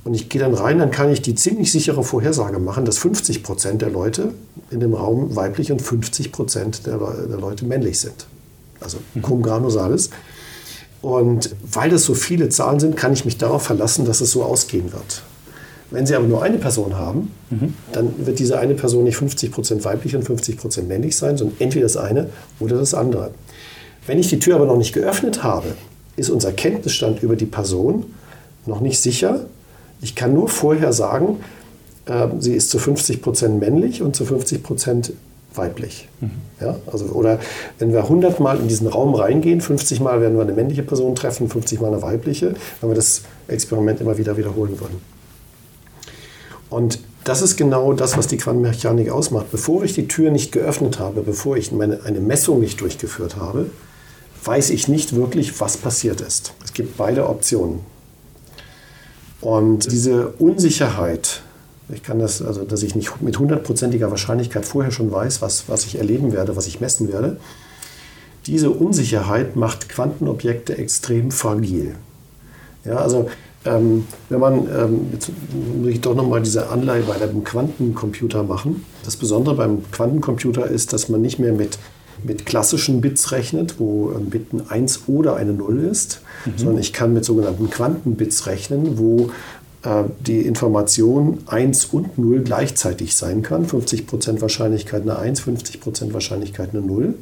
[SPEAKER 2] und ich gehe dann rein, dann kann ich die ziemlich sichere Vorhersage machen, dass 50 Prozent der Leute in dem Raum weiblich und 50 Prozent der, der, Leute männlich sind. Also cum grano salis. Und weil das so viele Zahlen sind, kann ich mich darauf verlassen, dass es so ausgehen wird. Wenn Sie aber nur eine Person haben, mhm. dann wird diese eine Person nicht 50 Prozent weiblich und 50 Prozent männlich sein, sondern entweder das eine oder das andere. Wenn ich die Tür aber noch nicht geöffnet habe, ist unser Kenntnisstand über die Person noch nicht sicher ich kann nur vorher sagen, äh, sie ist zu 50 Prozent männlich und zu 50 Prozent weiblich. Mhm. Ja, also, oder wenn wir 100 Mal in diesen Raum reingehen, 50 Mal werden wir eine männliche Person treffen, 50 Mal eine weibliche, wenn wir das Experiment immer wieder wiederholen würden. Und das ist genau das, was die Quantenmechanik ausmacht. Bevor ich die Tür nicht geöffnet habe, bevor ich meine, eine Messung nicht durchgeführt habe, weiß ich nicht wirklich, was passiert ist. Es gibt beide Optionen. Und diese Unsicherheit, ich kann das, also dass ich nicht mit hundertprozentiger Wahrscheinlichkeit vorher schon weiß, was, was ich erleben werde, was ich messen werde, diese Unsicherheit macht Quantenobjekte extrem fragil. Ja, also ähm, wenn man, ähm, jetzt muss ich doch nochmal diese Anleihe bei einem Quantencomputer machen. Das Besondere beim Quantencomputer ist, dass man nicht mehr mit mit klassischen Bits rechnet, wo ein Bit ein 1 oder eine 0 ist, mhm. sondern ich kann mit sogenannten Quantenbits rechnen, wo äh, die Information 1 und 0 gleichzeitig sein kann. 50% Wahrscheinlichkeit eine 1, 50% Wahrscheinlichkeit eine 0.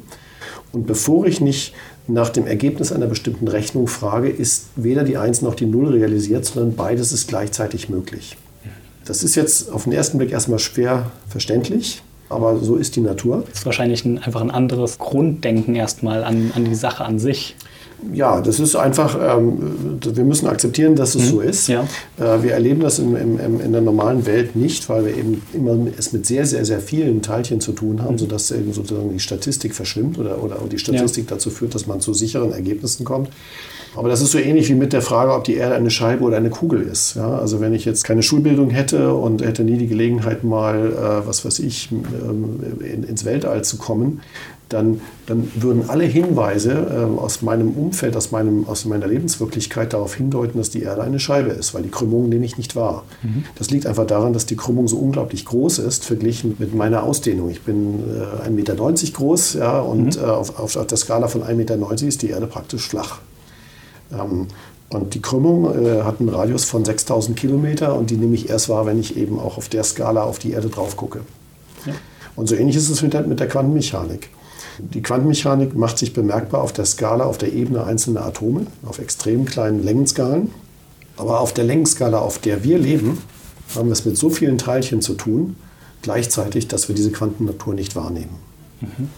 [SPEAKER 2] Und bevor ich nicht nach dem Ergebnis einer bestimmten Rechnung frage, ist weder die 1 noch die 0 realisiert, sondern beides ist gleichzeitig möglich. Das ist jetzt auf den ersten Blick erstmal schwer verständlich. Aber so ist die Natur.
[SPEAKER 1] Das ist wahrscheinlich ein, einfach ein anderes Grunddenken erstmal an, an die Sache an sich.
[SPEAKER 2] Ja, das ist einfach, ähm, wir müssen akzeptieren, dass es mhm. so ist. Ja. Äh, wir erleben das in, in, in, der normalen Welt nicht, weil wir eben immer es mit sehr, sehr, sehr vielen Teilchen zu tun haben, mhm. sodass eben sozusagen die Statistik verschwimmt oder, oder die Statistik ja. dazu führt, dass man zu sicheren Ergebnissen kommt. Aber das ist so ähnlich wie mit der Frage, ob die Erde eine Scheibe oder eine Kugel ist. Ja, also wenn ich jetzt keine Schulbildung hätte und hätte nie die Gelegenheit, mal, äh, was weiß ich, ähm, in, ins Weltall zu kommen, dann, dann würden alle Hinweise äh, aus meinem Umfeld, aus, meinem, aus meiner Lebenswirklichkeit darauf hindeuten, dass die Erde eine Scheibe ist, weil die Krümmung nehme ich nicht wahr. Mhm. Das liegt einfach daran, dass die Krümmung so unglaublich groß ist, verglichen mit meiner Ausdehnung. Ich bin äh, 1,90 Meter groß ja, und mhm. äh, auf, auf, der Skala von 1,90 Meter ist die Erde praktisch flach. Ähm, und die Krümmung äh, hat einen Radius von 6000 Kilometer und die nehme ich erst wahr, wenn ich eben auch auf der Skala auf die Erde drauf gucke. Ja. Und so ähnlich ist es mit der, mit der Quantenmechanik. Die Quantenmechanik macht sich bemerkbar auf der Skala, auf der Ebene einzelner Atome, auf extrem kleinen Längenskalen. Aber auf der Längenskala, auf der wir leben, haben wir es mit so vielen Teilchen zu tun, gleichzeitig, dass wir diese Quantennatur nicht wahrnehmen. Mhm.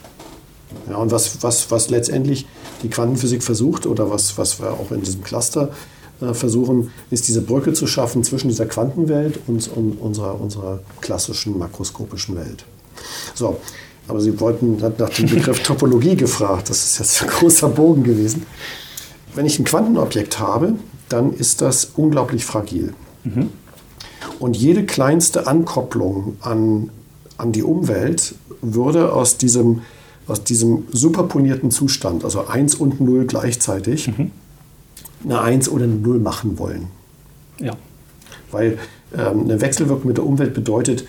[SPEAKER 2] Ja, und was, was, was letztendlich die Quantenphysik versucht oder was, was wir auch in diesem Cluster äh, versuchen, ist diese Brücke zu schaffen zwischen dieser Quantenwelt und, und unserer, unserer klassischen makroskopischen Welt. So, aber Sie wollten nach dem Begriff Topologie gefragt. Das ist jetzt ein großer Bogen gewesen. Wenn ich ein Quantenobjekt habe, dann ist das unglaublich fragil. Mhm. Und jede kleinste Ankopplung an, an die Umwelt würde aus diesem aus diesem superponierten Zustand, also 1 und 0 gleichzeitig, mhm. eine 1 oder eine 0 machen wollen. Ja. Weil ähm, eine Wechselwirkung mit der Umwelt bedeutet,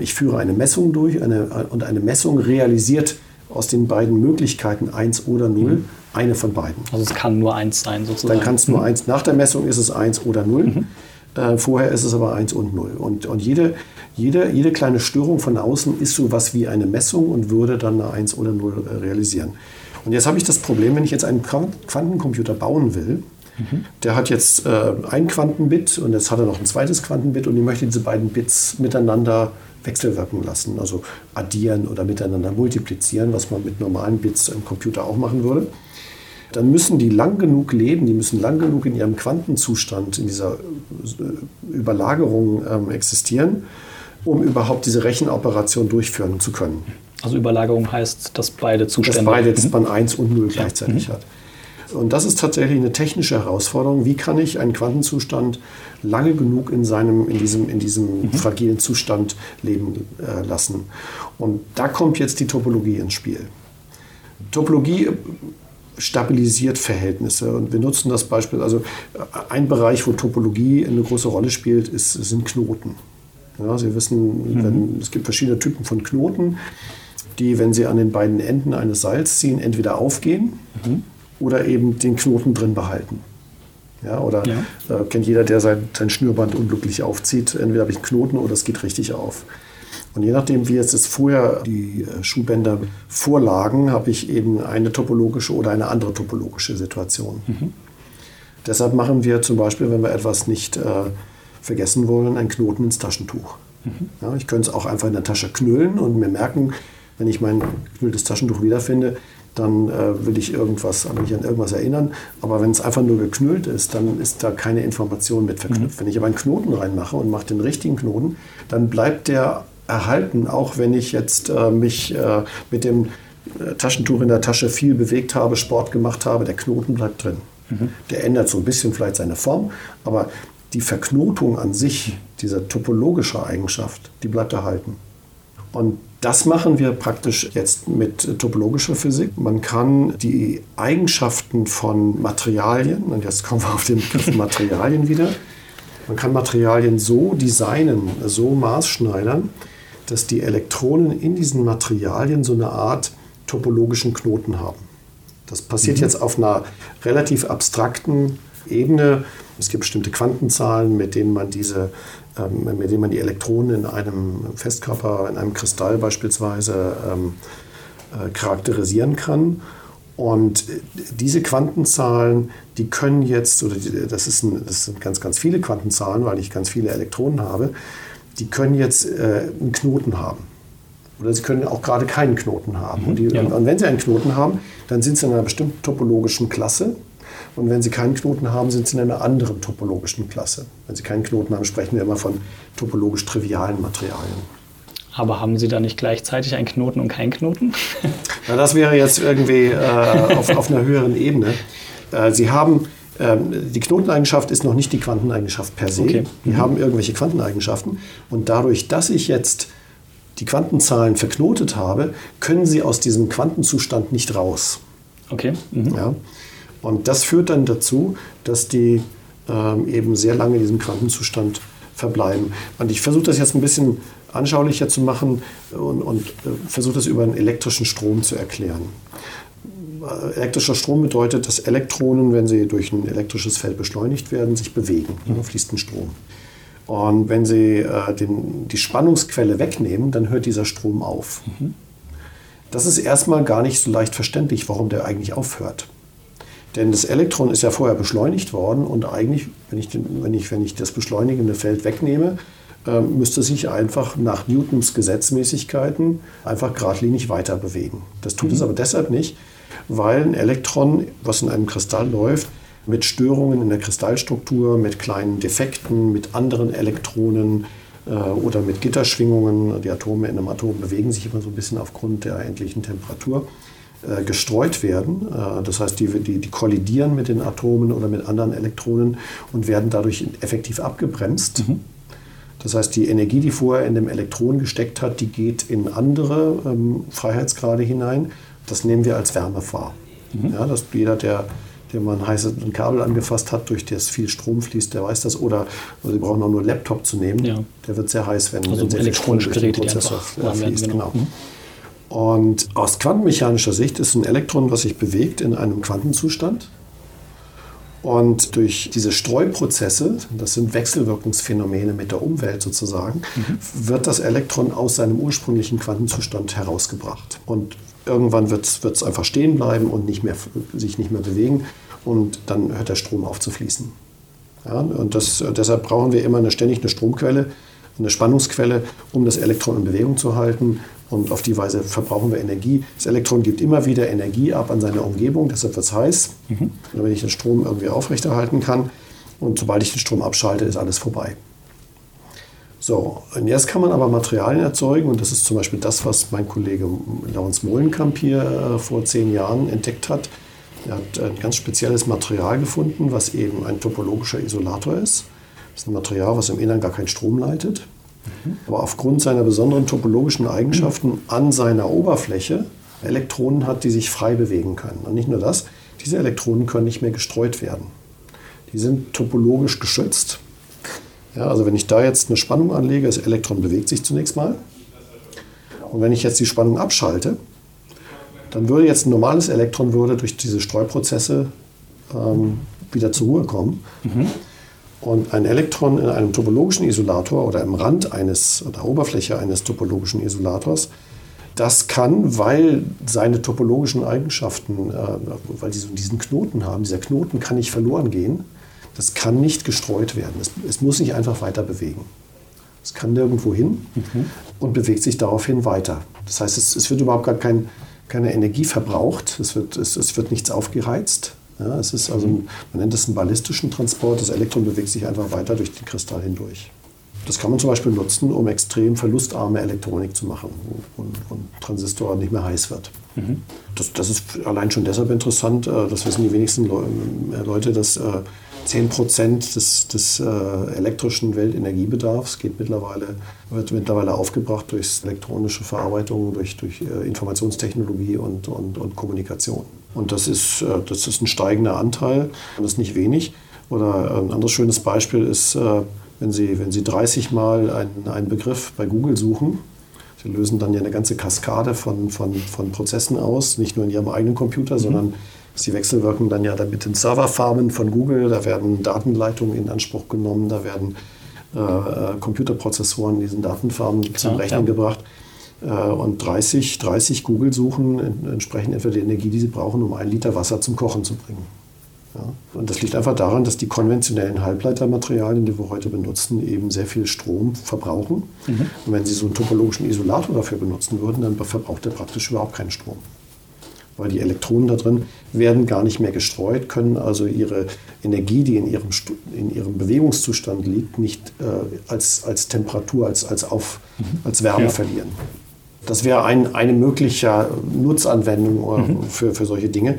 [SPEAKER 2] ich führe eine Messung durch eine, und eine Messung realisiert aus den beiden Möglichkeiten 1 oder 0 mhm. eine von beiden.
[SPEAKER 1] Also es kann nur 1 sein sozusagen.
[SPEAKER 2] Dann kann es nur mhm. 1. Nach der Messung ist es 1 oder 0. Mhm. Äh, vorher ist es aber 1 und 0. Und, und jede, jede, jede kleine Störung von außen ist so was wie eine Messung und würde dann eine 1 oder 0 äh, realisieren. Und jetzt habe ich das Problem, wenn ich jetzt einen Quantencomputer bauen will, mhm. der hat jetzt äh, ein Quantenbit und jetzt hat er noch ein zweites Quantenbit und ich möchte diese beiden Bits miteinander wechselwirken lassen, also addieren oder miteinander multiplizieren, was man mit normalen Bits im Computer auch machen würde dann müssen die lang genug leben, die müssen lang genug in ihrem Quantenzustand, in dieser äh, Überlagerung ähm, existieren, um überhaupt diese Rechenoperation durchführen zu können.
[SPEAKER 1] Also Überlagerung heißt, dass beide Zustände...
[SPEAKER 2] Dass beide, dass man 1 und 0 gleichzeitig ja. Mhm. hat. Und das ist tatsächlich eine technische Herausforderung. Wie kann ich einen Quantenzustand lange genug in, seinem, in diesem, in diesem mhm. fragilen Zustand leben äh, lassen? Und da kommt jetzt die Topologie ins Spiel. Topologie stabilisiert Verhältnisse. Und wir nutzen das Beispiel, also ein Bereich, wo Topologie eine große Rolle spielt, ist, sind Knoten. Ja, Sie wissen, mhm. wenn, es gibt verschiedene Typen von Knoten, die, wenn sie an den beiden Enden eines Seils ziehen, entweder aufgehen mhm. Oder eben den Knoten drin behalten. Ja, oder ja. Äh, kennt jeder, der sein, sein Schnürband unglücklich aufzieht. Entweder habe ich einen Knoten oder es geht richtig auf. Und je nachdem, wie jetzt vorher die äh, Schuhbänder vorlagen, habe ich eben eine topologische oder eine andere topologische Situation. Mhm. Deshalb machen wir zum Beispiel, wenn wir etwas nicht äh, vergessen wollen, einen Knoten ins Taschentuch. Mhm. Ja, ich könnte es auch einfach in der Tasche knüllen und mir merken, wenn ich mein geknülltes Taschentuch wiederfinde, dann äh, will ich irgendwas, mich an irgendwas erinnern. Aber wenn es einfach nur geknüllt ist, dann ist da keine Information mit verknüpft. Mhm. Wenn ich aber einen Knoten reinmache und mache den richtigen Knoten, dann bleibt der erhalten, auch wenn ich jetzt äh, mich äh, mit dem äh, Taschentuch in der Tasche viel bewegt habe, Sport gemacht habe, der Knoten bleibt drin. Mhm. Der ändert so ein bisschen vielleicht seine Form, aber die Verknotung an sich, diese topologische Eigenschaft, die bleibt erhalten. Und das machen wir praktisch jetzt mit topologischer Physik. Man kann die Eigenschaften von Materialien, und jetzt kommen wir auf den Begriff Materialien wieder, man kann Materialien so designen, so maßschneidern, dass die Elektronen in diesen Materialien so eine Art topologischen Knoten haben. Das passiert mhm. jetzt auf einer relativ abstrakten Ebene. Es gibt bestimmte Quantenzahlen, mit denen man diese, ähm, mit denen man die Elektronen in einem Festkörper, in einem Kristall beispielsweise ähm, äh, charakterisieren kann. Und diese Quantenzahlen, die können jetzt, oder die, das, ist ein, das sind ganz, ganz viele Quantenzahlen, weil ich ganz viele Elektronen habe, die können jetzt äh, einen Knoten haben. Oder sie können auch gerade keinen Knoten haben. Mhm, und, die, ja. und, wenn sie einen Knoten haben, dann sind sie in einer bestimmten topologischen Klasse. Und wenn sie keinen Knoten haben, sind sie in einer anderen topologischen Klasse. Wenn sie keinen Knoten haben, sprechen wir immer von topologisch trivialen Materialien.
[SPEAKER 1] Aber haben Sie da nicht gleichzeitig einen Knoten und keinen Knoten?
[SPEAKER 2] Na, das wäre jetzt irgendwie äh, auf, auf, einer höheren Ebene. Äh, Sie haben ähm, die Knoteneigenschaft ist noch nicht die Quanteneigenschaft per se. Okay. Wir mhm. haben irgendwelche Quanteneigenschaften. Und dadurch, dass ich jetzt die Quantenzahlen verknotet habe, können sie aus diesem Quantenzustand nicht raus.
[SPEAKER 1] Okay. Mhm.
[SPEAKER 2] Ja. Und das führt dann dazu, dass die ähm, eben sehr lange in diesem Quantenzustand verbleiben. Und ich versuche das jetzt ein bisschen anschaulicher zu machen und, und äh, versuche das über einen elektrischen Strom zu erklären. Elektrischer Strom bedeutet, dass Elektronen, wenn sie durch ein elektrisches Feld beschleunigt werden, sich bewegen. Mhm. Da fließt ein Strom. Und wenn Sie äh, den, die Spannungsquelle wegnehmen, dann hört dieser Strom auf. Mhm. Das ist erstmal gar nicht so leicht verständlich, warum der eigentlich aufhört. Denn das Elektron ist ja vorher beschleunigt worden und eigentlich, wenn ich, wenn ich, wenn ich das beschleunigende Feld wegnehme, äh, müsste sich einfach nach Newtons Gesetzmäßigkeiten einfach geradlinig weiter bewegen. Das tut mhm. es aber deshalb nicht, weil ein Elektron, was in einem Kristall läuft, mit Störungen in der Kristallstruktur, mit kleinen Defekten, mit anderen Elektronen äh, oder mit Gitterschwingungen, die Atome in einem Atom bewegen sich immer so ein bisschen aufgrund der endlichen Temperatur, äh, gestreut werden. Äh, das heißt, die, die, die kollidieren mit den Atomen oder mit anderen Elektronen und werden dadurch effektiv abgebremst. Mhm. Das heißt, die Energie, die vorher in dem Elektron gesteckt hat, die geht in andere ähm, Freiheitsgrade hinein das nehmen wir als Wärme wahr. Mhm. Ja, dass jeder, der, der mal ein heißes Kabel angefasst hat, durch das viel Strom fließt, der weiß das. Oder also Sie brauchen auch nur einen Laptop zu nehmen. Ja. Der wird sehr heiß, wenn,
[SPEAKER 1] also
[SPEAKER 2] wenn sehr
[SPEAKER 1] Strom durch den
[SPEAKER 2] Prozessor fließt. Genau. genau. Mhm. Und aus quantenmechanischer Sicht ist ein Elektron, was sich bewegt in einem Quantenzustand. Und durch diese Streuprozesse, das sind Wechselwirkungsphänomene mit der Umwelt sozusagen, mhm. wird das Elektron aus seinem ursprünglichen Quantenzustand herausgebracht. Und irgendwann wird es einfach stehen bleiben und nicht mehr, sich nicht mehr bewegen und dann hört der Strom auf zu fließen. Ja, und das, deshalb brauchen wir immer eine, ständig eine Stromquelle, eine Spannungsquelle, um das Elektron in Bewegung zu halten. Und auf die Weise verbrauchen wir Energie. Das Elektron gibt immer wieder Energie ab an seine Umgebung, deshalb wird es heiß, mhm. damit ich den Strom irgendwie aufrechterhalten kann. Und sobald ich den Strom abschalte, ist alles vorbei. So, und jetzt kann man aber Materialien erzeugen und das ist zum Beispiel das, was mein Kollege Laurens Molenkamp hier äh, vor zehn Jahren entdeckt hat. Er hat ein ganz spezielles Material gefunden, was eben ein topologischer Isolator ist. Das ist ein Material, was im Innern gar keinen Strom leitet. Aber aufgrund seiner besonderen topologischen Eigenschaften an seiner Oberfläche Elektronen hat, die sich frei bewegen können. Und nicht nur das, diese Elektronen können nicht mehr gestreut werden. Die sind topologisch geschützt. Ja, also wenn ich da jetzt eine Spannung anlege, das Elektron bewegt sich zunächst mal. Und wenn ich jetzt die Spannung abschalte, dann würde jetzt ein normales Elektron würde durch diese Streuprozesse ähm, wieder zur Ruhe kommen. Mhm. Und ein Elektron in einem topologischen Isolator oder im Rand eines oder Oberfläche eines topologischen Isolators, das kann, weil seine topologischen Eigenschaften, äh, weil sie so diesen Knoten haben, dieser Knoten kann nicht verloren gehen, das kann nicht gestreut werden. Es, es muss sich einfach weiter bewegen. Es kann nirgendwo hin mhm. und bewegt sich daraufhin weiter. Das heißt, es, es wird überhaupt gar kein, keine Energie verbraucht, es wird, es, es wird nichts aufgereizt. Ja, es ist also, man nennt es einen ballistischen Transport. Das Elektron bewegt sich einfach weiter durch den Kristall hindurch. Das kann man zum Beispiel nutzen, um extrem verlustarme Elektronik zu machen, wo ein Transistor nicht mehr heiß wird. Mhm. Das, das, ist allein schon deshalb interessant, äh, das wissen die wenigsten äh, Leute, dass 10 äh, Prozent des, des elektrischen Weltenergiebedarfs geht mittlerweile, wird mittlerweile aufgebracht durch elektronische Verarbeitung, durch, durch Informationstechnologie und, und, und Kommunikation. Und das ist, das ist ein steigender Anteil das ist nicht wenig. Oder ein anderes schönes Beispiel ist, wenn Sie, wenn Sie 30 Mal einen, einen Begriff bei Google suchen, Sie lösen dann ja eine ganze Kaskade von, von, von Prozessen aus, nicht nur in Ihrem eigenen Computer, mhm. sondern Sie wechselwirken dann ja mit den Serverfarmen von Google, da werden Datenleitungen in Anspruch genommen, da werden äh, äh Computerprozessoren in diesen Datenfarmen zum Rechnen ja. gebracht. Äh, und 30, 30 Google-Suchen entsprechen etwa der Energie, die Sie brauchen, um ein Liter Wasser zum Kochen zu bringen. Ja. Und das liegt einfach daran, dass die konventionellen Halbleitermaterialien, die wir heute benutzen, eben sehr viel Strom verbrauchen. Mhm. Und wenn Sie so einen topologischen Isolator dafür benutzen würden, dann verbraucht er praktisch überhaupt keinen Strom. Weil die Elektronen da drin werden gar nicht mehr gestreut, können also ihre Energie, die in ihrem, in ihrem Bewegungszustand liegt, nicht äh, als, als Temperatur, als, als, auf, mhm. als Wärme ja. verlieren. Das wäre ein, eine mögliche Nutzanwendung äh, mhm. für, für solche Dinge.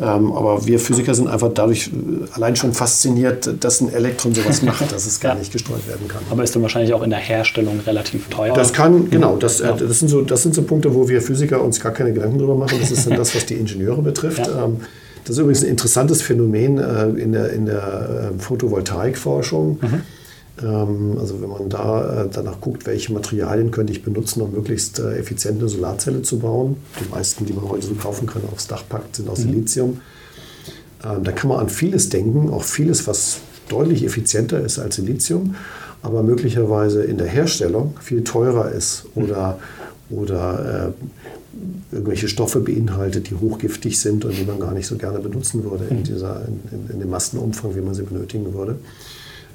[SPEAKER 2] Ähm, aber wir Physiker sind einfach dadurch äh, allein schon fasziniert, dass ein Elektron sowas macht, dass es gar ja. nicht gestreut werden kann.
[SPEAKER 1] Aber ist dann wahrscheinlich auch in der Herstellung relativ teuer.
[SPEAKER 2] Das kann, genau, das, äh, das, sind so, das sind so Punkte, wo wir Physiker uns gar keine Gedanken drüber machen. Das ist dann das, was die Ingenieure betrifft. Ja. Ähm, das ist übrigens ein interessantes Phänomen äh, in der, in der Photovoltaikforschung. Mhm also wenn man da äh, danach guckt, welche Materialien könnte ich benutzen, um möglichst äh, effizient eine Solarzelle zu bauen. Die meisten, die man heute so kaufen kann, aufs Dach packt, sind aus mhm. Silizium. Ähm, da kann man an vieles denken, auch vieles, was deutlich effizienter ist als Silizium, aber möglicherweise in der Herstellung viel teurer ist oder, oder äh, irgendwelche Stoffe beinhaltet, die hochgiftig sind und die man gar nicht so gerne benutzen würde in, mhm. dieser, in, in dem Massenumfang, wie man sie benötigen würde.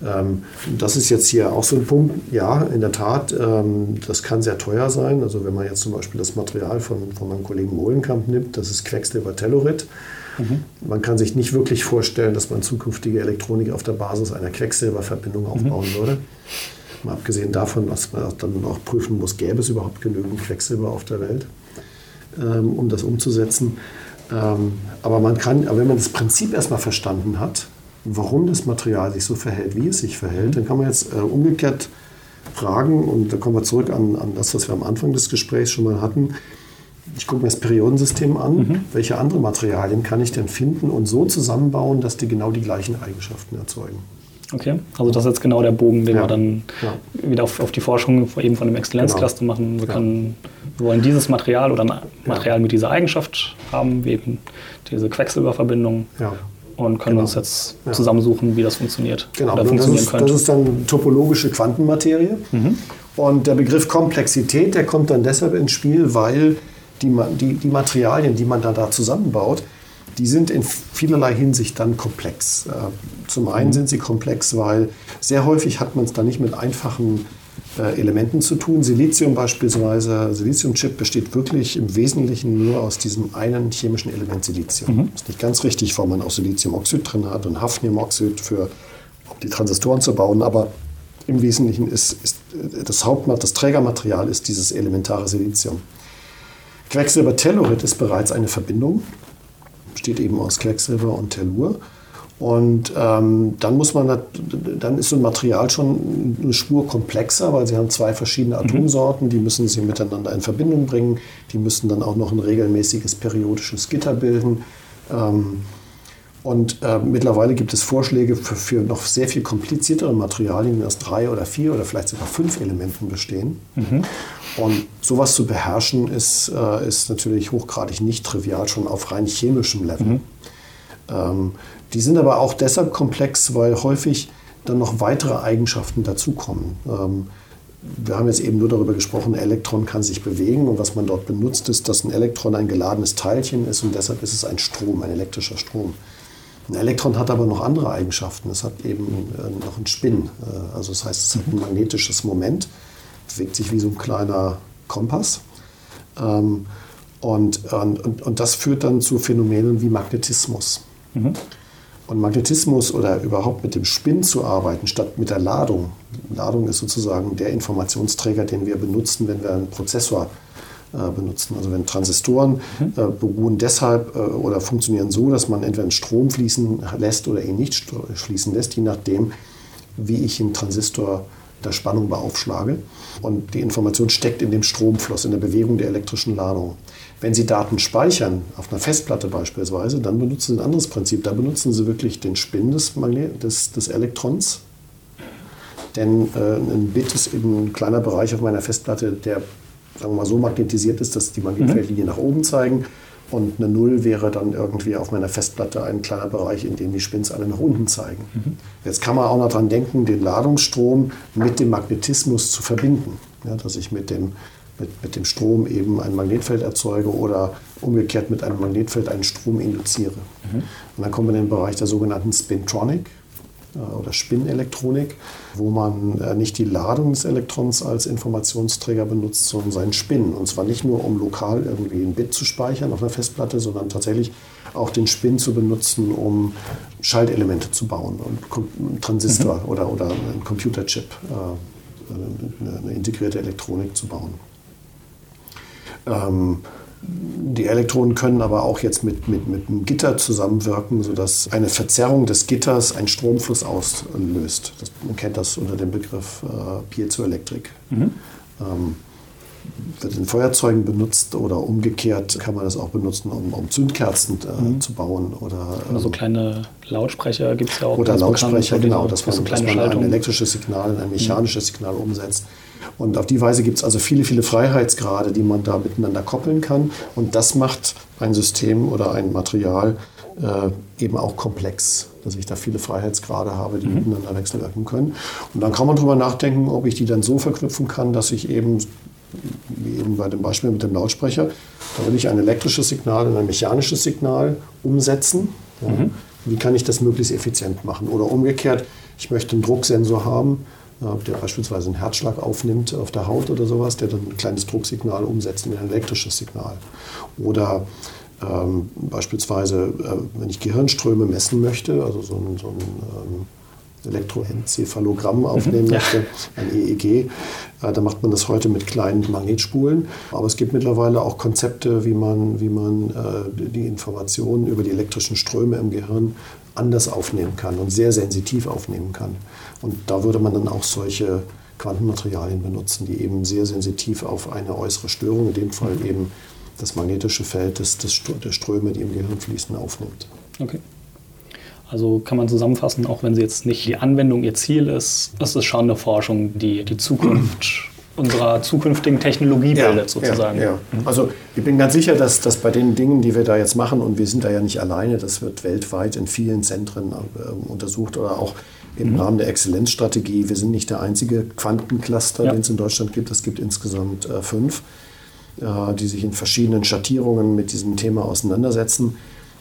[SPEAKER 2] Ähm, das ist jetzt hier auch so ein Punkt. Ja, in der Tat, ähm, das kann sehr teuer sein. Also wenn man jetzt zum Beispiel das Material von, von meinem Kollegen Mohlenkamp nimmt, das ist Quecksilber-Tellurid. Mhm. Man kann sich nicht wirklich vorstellen, dass man zukünftige Elektronik auf der Basis einer Quecksilberverbindung mhm. aufbauen mhm. würde. Mal abgesehen davon, dass man dann auch prüfen muss, gäbe es überhaupt genügend Quecksilber auf der Welt, ähm, um das umzusetzen. aber man kann, aber wenn man das Prinzip erstmal verstanden hat, warum das Material sich so verhält, wie es sich verhält, dann kann man jetzt äh, umgekehrt fragen, und da kommen wir zurück an, an das, was wir am Anfang des Gesprächs schon mal hatten. Ich gucke mir das Periodensystem an. Mhm. Welche andere Materialien kann ich denn finden und so zusammenbauen, dass die genau die gleichen Eigenschaften erzeugen?
[SPEAKER 1] Okay, also das ist jetzt genau der Bogen, den ja. wir dann ja. wieder auf, auf, die Forschung eben von dem Exzellenzcluster genau. machen. Wir, können, wir wollen dieses Material oder ein Material mit dieser Eigenschaft haben, wie eben diese Quecksilberverbindung. Und können genau. uns jetzt ja. zusammensuchen, wie das funktioniert.
[SPEAKER 2] Genau, oder funktionieren das, ist, könnte. das ist dann topologische Quantenmaterie. Mhm. Und der Begriff Komplexität, der kommt dann deshalb ins Spiel, weil die, die, die Materialien, die man da, da zusammenbaut, die sind in vielerlei Hinsicht dann komplex. Äh, zum einen mhm. sind sie komplex, weil sehr häufig hat man es dann nicht mit einfachen äh, Elementen zu tun. Silizium beispielsweise, Siliziumchip besteht wirklich im Wesentlichen nur aus diesem einen chemischen Element Silizium. Mhm. Ist nicht ganz richtig, weil man auch Siliziumoxid drin hat und Hafniumoxid für um die Transistoren zu bauen, aber im Wesentlichen ist, ist das Hauptmaterial, das Trägermaterial ist dieses elementare Silizium. Quecksilbertellurid ist bereits eine Verbindung. besteht eben aus Quecksilber und Tellur. Und ähm, dann muss man, dann ist so ein Material schon eine Spur komplexer, weil sie haben zwei verschiedene mhm. Atomsorten, die müssen sie miteinander in Verbindung bringen. Die müssen dann auch noch ein regelmäßiges periodisches Gitter bilden. Ähm, und äh, mittlerweile gibt es Vorschläge für, für, noch sehr viel kompliziertere Materialien, die aus drei oder vier oder vielleicht sogar fünf Elementen bestehen. Mhm. Und sowas zu beherrschen ist, äh, ist natürlich hochgradig nicht trivial, schon auf rein chemischem Level. Mhm. Ähm, die sind aber auch deshalb komplex, weil häufig dann noch weitere Eigenschaften dazukommen. Ähm, wir haben jetzt eben nur darüber gesprochen, ein Elektron kann sich bewegen und was man dort benutzt, ist, dass ein Elektron ein geladenes Teilchen ist und deshalb ist es ein Strom, ein elektrischer Strom. Ein Elektron hat aber noch andere Eigenschaften. Es hat eben äh, noch einen Spin. Äh, also das heißt, es hat ein magnetisches Moment, bewegt sich wie so ein kleiner Kompass. Ähm, und, und, und das führt dann zu Phänomenen wie Magnetismus. Mhm. Und Magnetismus oder überhaupt mit dem Spin zu arbeiten, statt mit der Ladung. Ladung ist sozusagen der Informationsträger, den wir benutzen, wenn wir einen Prozessor äh, benutzen. Also wenn Transistoren mhm. äh, beruhen deshalb äh, oder funktionieren so, dass man entweder einen Strom fließen lässt oder ihn nicht fließen lässt, je nachdem, wie ich einen Transistor der Spannung beaufschlage. Und die Information steckt in dem Stromfluss, in der Bewegung der elektrischen Ladung. Wenn Sie Daten speichern, auf einer Festplatte beispielsweise, dann benutzen Sie ein anderes Prinzip. Da benutzen Sie wirklich den Spin des, Magnet des, des Elektrons. Denn äh, ein Bit ist eben ein kleiner Bereich auf meiner Festplatte, der sagen wir mal, so magnetisiert ist, dass die Magnetfeldlinien mhm. nach oben zeigen. Und eine Null wäre dann irgendwie auf meiner Festplatte ein kleiner Bereich, in dem die Spins alle nach unten zeigen. Mhm. Jetzt kann man auch noch daran denken, den Ladungsstrom mit dem Magnetismus zu verbinden. Ja, dass ich mit dem mit, mit dem Strom eben ein Magnetfeld erzeuge oder umgekehrt mit einem Magnetfeld einen Strom induziere. Mhm. Und dann kommen wir in den Bereich der sogenannten Spintronic äh, oder Spin-Elektronik, wo man äh, nicht die Ladung des Elektrons als Informationsträger benutzt, sondern seinen Spin. Und zwar nicht nur, um lokal irgendwie ein Bit zu speichern auf einer Festplatte, sondern tatsächlich auch den Spin zu benutzen, um Schaltelemente zu bauen und einen Transistor mhm. oder, oder einen Computerchip, äh, eine integrierte Elektronik zu bauen. Ähm, die Elektronen können aber auch jetzt mit, mit, mit einem Gitter zusammenwirken, sodass eine Verzerrung des Gitters einen Stromfluss auslöst. Das, man kennt das unter dem Begriff äh, Piezoelektrik. Mhm. Ähm, wird in Feuerzeugen benutzt oder umgekehrt kann man das auch benutzen, um, um Zündkerzen äh, mhm. zu bauen. Oder,
[SPEAKER 1] oder so ähm, kleine Lautsprecher gibt es ja auch.
[SPEAKER 2] Oder Lautsprecher, genau, dass man, so dass man ein elektrisches Signal in ein mechanisches mhm. Signal umsetzt. Und auf die Weise gibt es also viele, viele Freiheitsgrade, die man da miteinander koppeln kann. Und das macht ein System oder ein Material äh, eben auch komplex, dass ich da viele Freiheitsgrade habe, die mhm. miteinander wechselwirken können. Und dann kann man darüber nachdenken, ob ich die dann so verknüpfen kann, dass ich eben, wie eben bei dem Beispiel mit dem Lautsprecher, da will ich ein elektrisches Signal in ein mechanisches Signal umsetzen. Ja. Mhm. Wie kann ich das möglichst effizient machen? Oder umgekehrt, ich möchte einen Drucksensor haben, der beispielsweise einen Herzschlag aufnimmt auf der Haut oder sowas, der dann ein kleines Drucksignal umsetzt in ein elektrisches Signal. Oder ähm, beispielsweise, äh, wenn ich Gehirnströme messen möchte, also so ein, so ein ähm, Elektroenzephalogramm mhm. aufnehmen mhm, möchte, ein EEG, äh, da macht man das heute mit kleinen Magnetspulen. Aber es gibt mittlerweile auch Konzepte, wie man, wie man äh, die Informationen über die elektrischen Ströme im Gehirn anders aufnehmen kann und sehr sensitiv aufnehmen kann. Und da würde man dann auch solche Quantenmaterialien benutzen, die eben sehr sensitiv auf eine äußere Störung, in dem Fall eben das magnetische Feld des, des, der Ströme, die im Gehirn fließen, aufnimmt.
[SPEAKER 1] Okay. Also kann man zusammenfassen, auch wenn sie jetzt nicht die Anwendung ihr Ziel ist, ist es schon eine Forschung, die die Zukunft unserer zukünftigen Technologie bildet, ja, sozusagen. Ja,
[SPEAKER 2] ja. Also ich bin ganz sicher, dass, dass bei den Dingen, die wir da jetzt machen, und wir sind da ja nicht alleine, das wird weltweit in vielen Zentren äh, untersucht oder auch im mhm. Rahmen der Exzellenzstrategie. Wir sind nicht der einzige Quantencluster, den es in Deutschland gibt. Es gibt insgesamt äh, fünf, äh, die sich in verschiedenen Schattierungen mit diesem Thema auseinandersetzen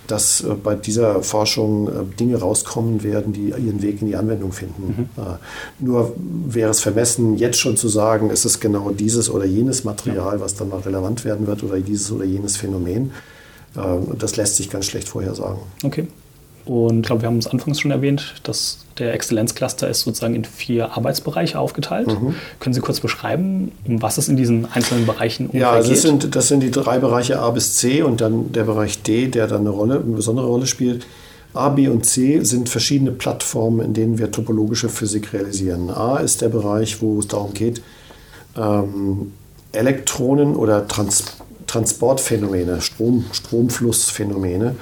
[SPEAKER 2] dass äh, bei dieser Forschung äh, Dinge rauskommen werden, die ihren Weg in die Anwendung finden. Mhm. Äh, nur wäre es vermessen, jetzt schon zu sagen, ist es genau dieses oder jenes Material, was dann mal relevant werden wird oder dieses oder jenes Phänomen. Das lässt sich ganz schlecht vorhersagen.
[SPEAKER 1] Okay. Und ich glaube, wir haben es anfangs schon erwähnt, dass der Exzellenzcluster ist sozusagen in vier Arbeitsbereiche aufgeteilt. Mhm. Können Sie kurz beschreiben, um was es in diesen einzelnen Bereichen
[SPEAKER 2] ungefähr ja, also geht? Ja, sind, das sind die drei Bereiche A bis C und dann der Bereich D, der dann eine Rolle, eine besondere Rolle spielt. A, B und C sind verschiedene Plattformen, in denen wir topologische Physik realisieren. A ist der Bereich, wo es darum geht, ähm, Elektronen oder Trans Transportphänomene, Strom, Stromflussphänomene,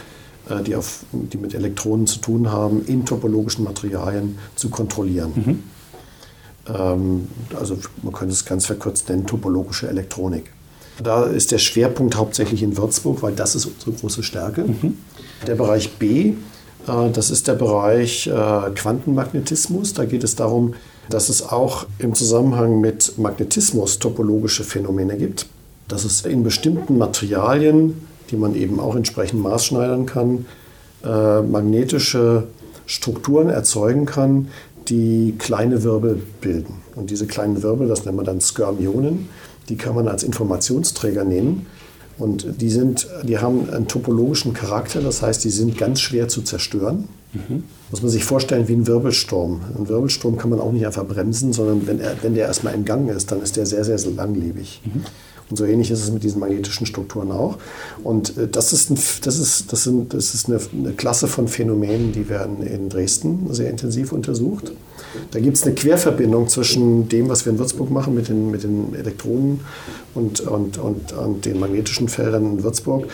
[SPEAKER 2] die, auf, die mit Elektronen zu tun haben, in topologischen Materialien zu kontrollieren. Mhm. Ähm, also man könnte es ganz verkürzt nennen, topologische Elektronik. Da ist der Schwerpunkt hauptsächlich in Würzburg, weil das ist unsere große Stärke. Mhm. Der Bereich B, äh, das ist der Bereich äh, Quantenmagnetismus. Da geht es darum, dass es auch im Zusammenhang mit Magnetismus topologische Phänomene gibt. Dass es in bestimmten Materialien, die man eben auch entsprechend maßschneidern kann, äh, magnetische Strukturen erzeugen kann, die kleine Wirbel bilden. Und diese kleinen Wirbel, das nennt man dann Skyrmionen, die kann man als Informationsträger nehmen. Und die, sind, die haben einen topologischen Charakter, das heißt, die sind ganz schwer zu zerstören. Mhm. Muss man sich vorstellen wie ein Wirbelsturm. Ein Wirbelsturm kann man auch nicht einfach bremsen, sondern wenn, er, wenn der erstmal in Gang ist, dann ist der sehr, sehr, sehr langlebig. Mhm. Und so ähnlich ist es mit diesen magnetischen Strukturen auch. Und äh, das ist, ein, das ist, das sind, das ist eine, eine, Klasse von Phänomenen, die werden in Dresden sehr intensiv untersucht. Da gibt es eine Querverbindung zwischen dem, was wir in Würzburg machen mit den, mit den Elektronen und, und, und, und den magnetischen Feldern in Würzburg.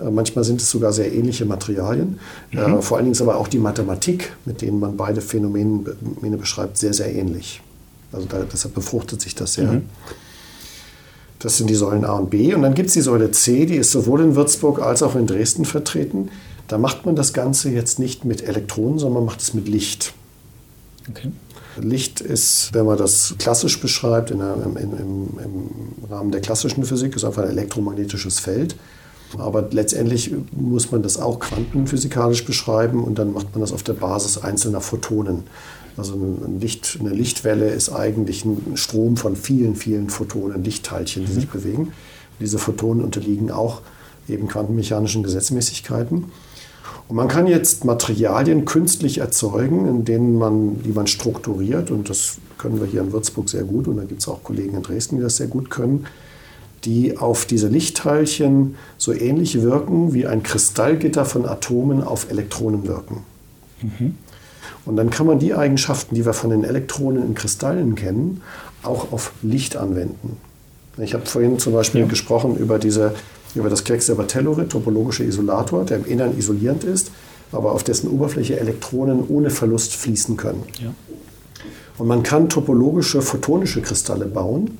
[SPEAKER 2] Äh, manchmal sind es sogar sehr ähnliche Materialien. Mhm. Äh, vor allen Dingen ist aber auch die Mathematik, mit denen man beide Phänomene beschreibt, sehr, sehr ähnlich. Also da, deshalb befruchtet sich das sehr. Mhm. Das sind die Säulen A und B. Und dann gibt es die Säule C, die ist sowohl in Würzburg als auch in Dresden vertreten. Da macht man das Ganze jetzt nicht mit Elektronen, sondern man macht es mit Licht. Okay. Licht ist, wenn man das klassisch beschreibt, in der, im, im, im, Rahmen der klassischen Physik, ist einfach ein elektromagnetisches Feld. Aber letztendlich muss man das auch quantenphysikalisch beschreiben und dann macht man das auf der Basis einzelner Photonen. Also ein Licht, eine Lichtwelle ist eigentlich ein Strom von vielen, vielen Photonen, Lichtteilchen, die mhm. sich bewegen. Diese Photonen unterliegen auch eben quantenmechanischen Gesetzmäßigkeiten. Und man kann jetzt Materialien künstlich erzeugen, in denen man, die man strukturiert. Und das können wir hier in Würzburg sehr gut. Und da gibt es auch Kollegen in Dresden, die das sehr gut können die auf diese Lichtteilchen so ähnlich wirken wie ein Kristallgitter von Atomen auf Elektronen wirken. Mhm. Und dann kann man die Eigenschaften, die wir von den Elektronen in Kristallen kennen, auch auf Licht anwenden. Ich habe vorhin zum Beispiel ja. gesprochen über, diese, über das Quecksilber-Tellurid, topologische Isolator, der im Innern isolierend ist, aber auf dessen Oberfläche Elektronen ohne Verlust fließen können. Ja. Und man kann topologische photonische Kristalle bauen.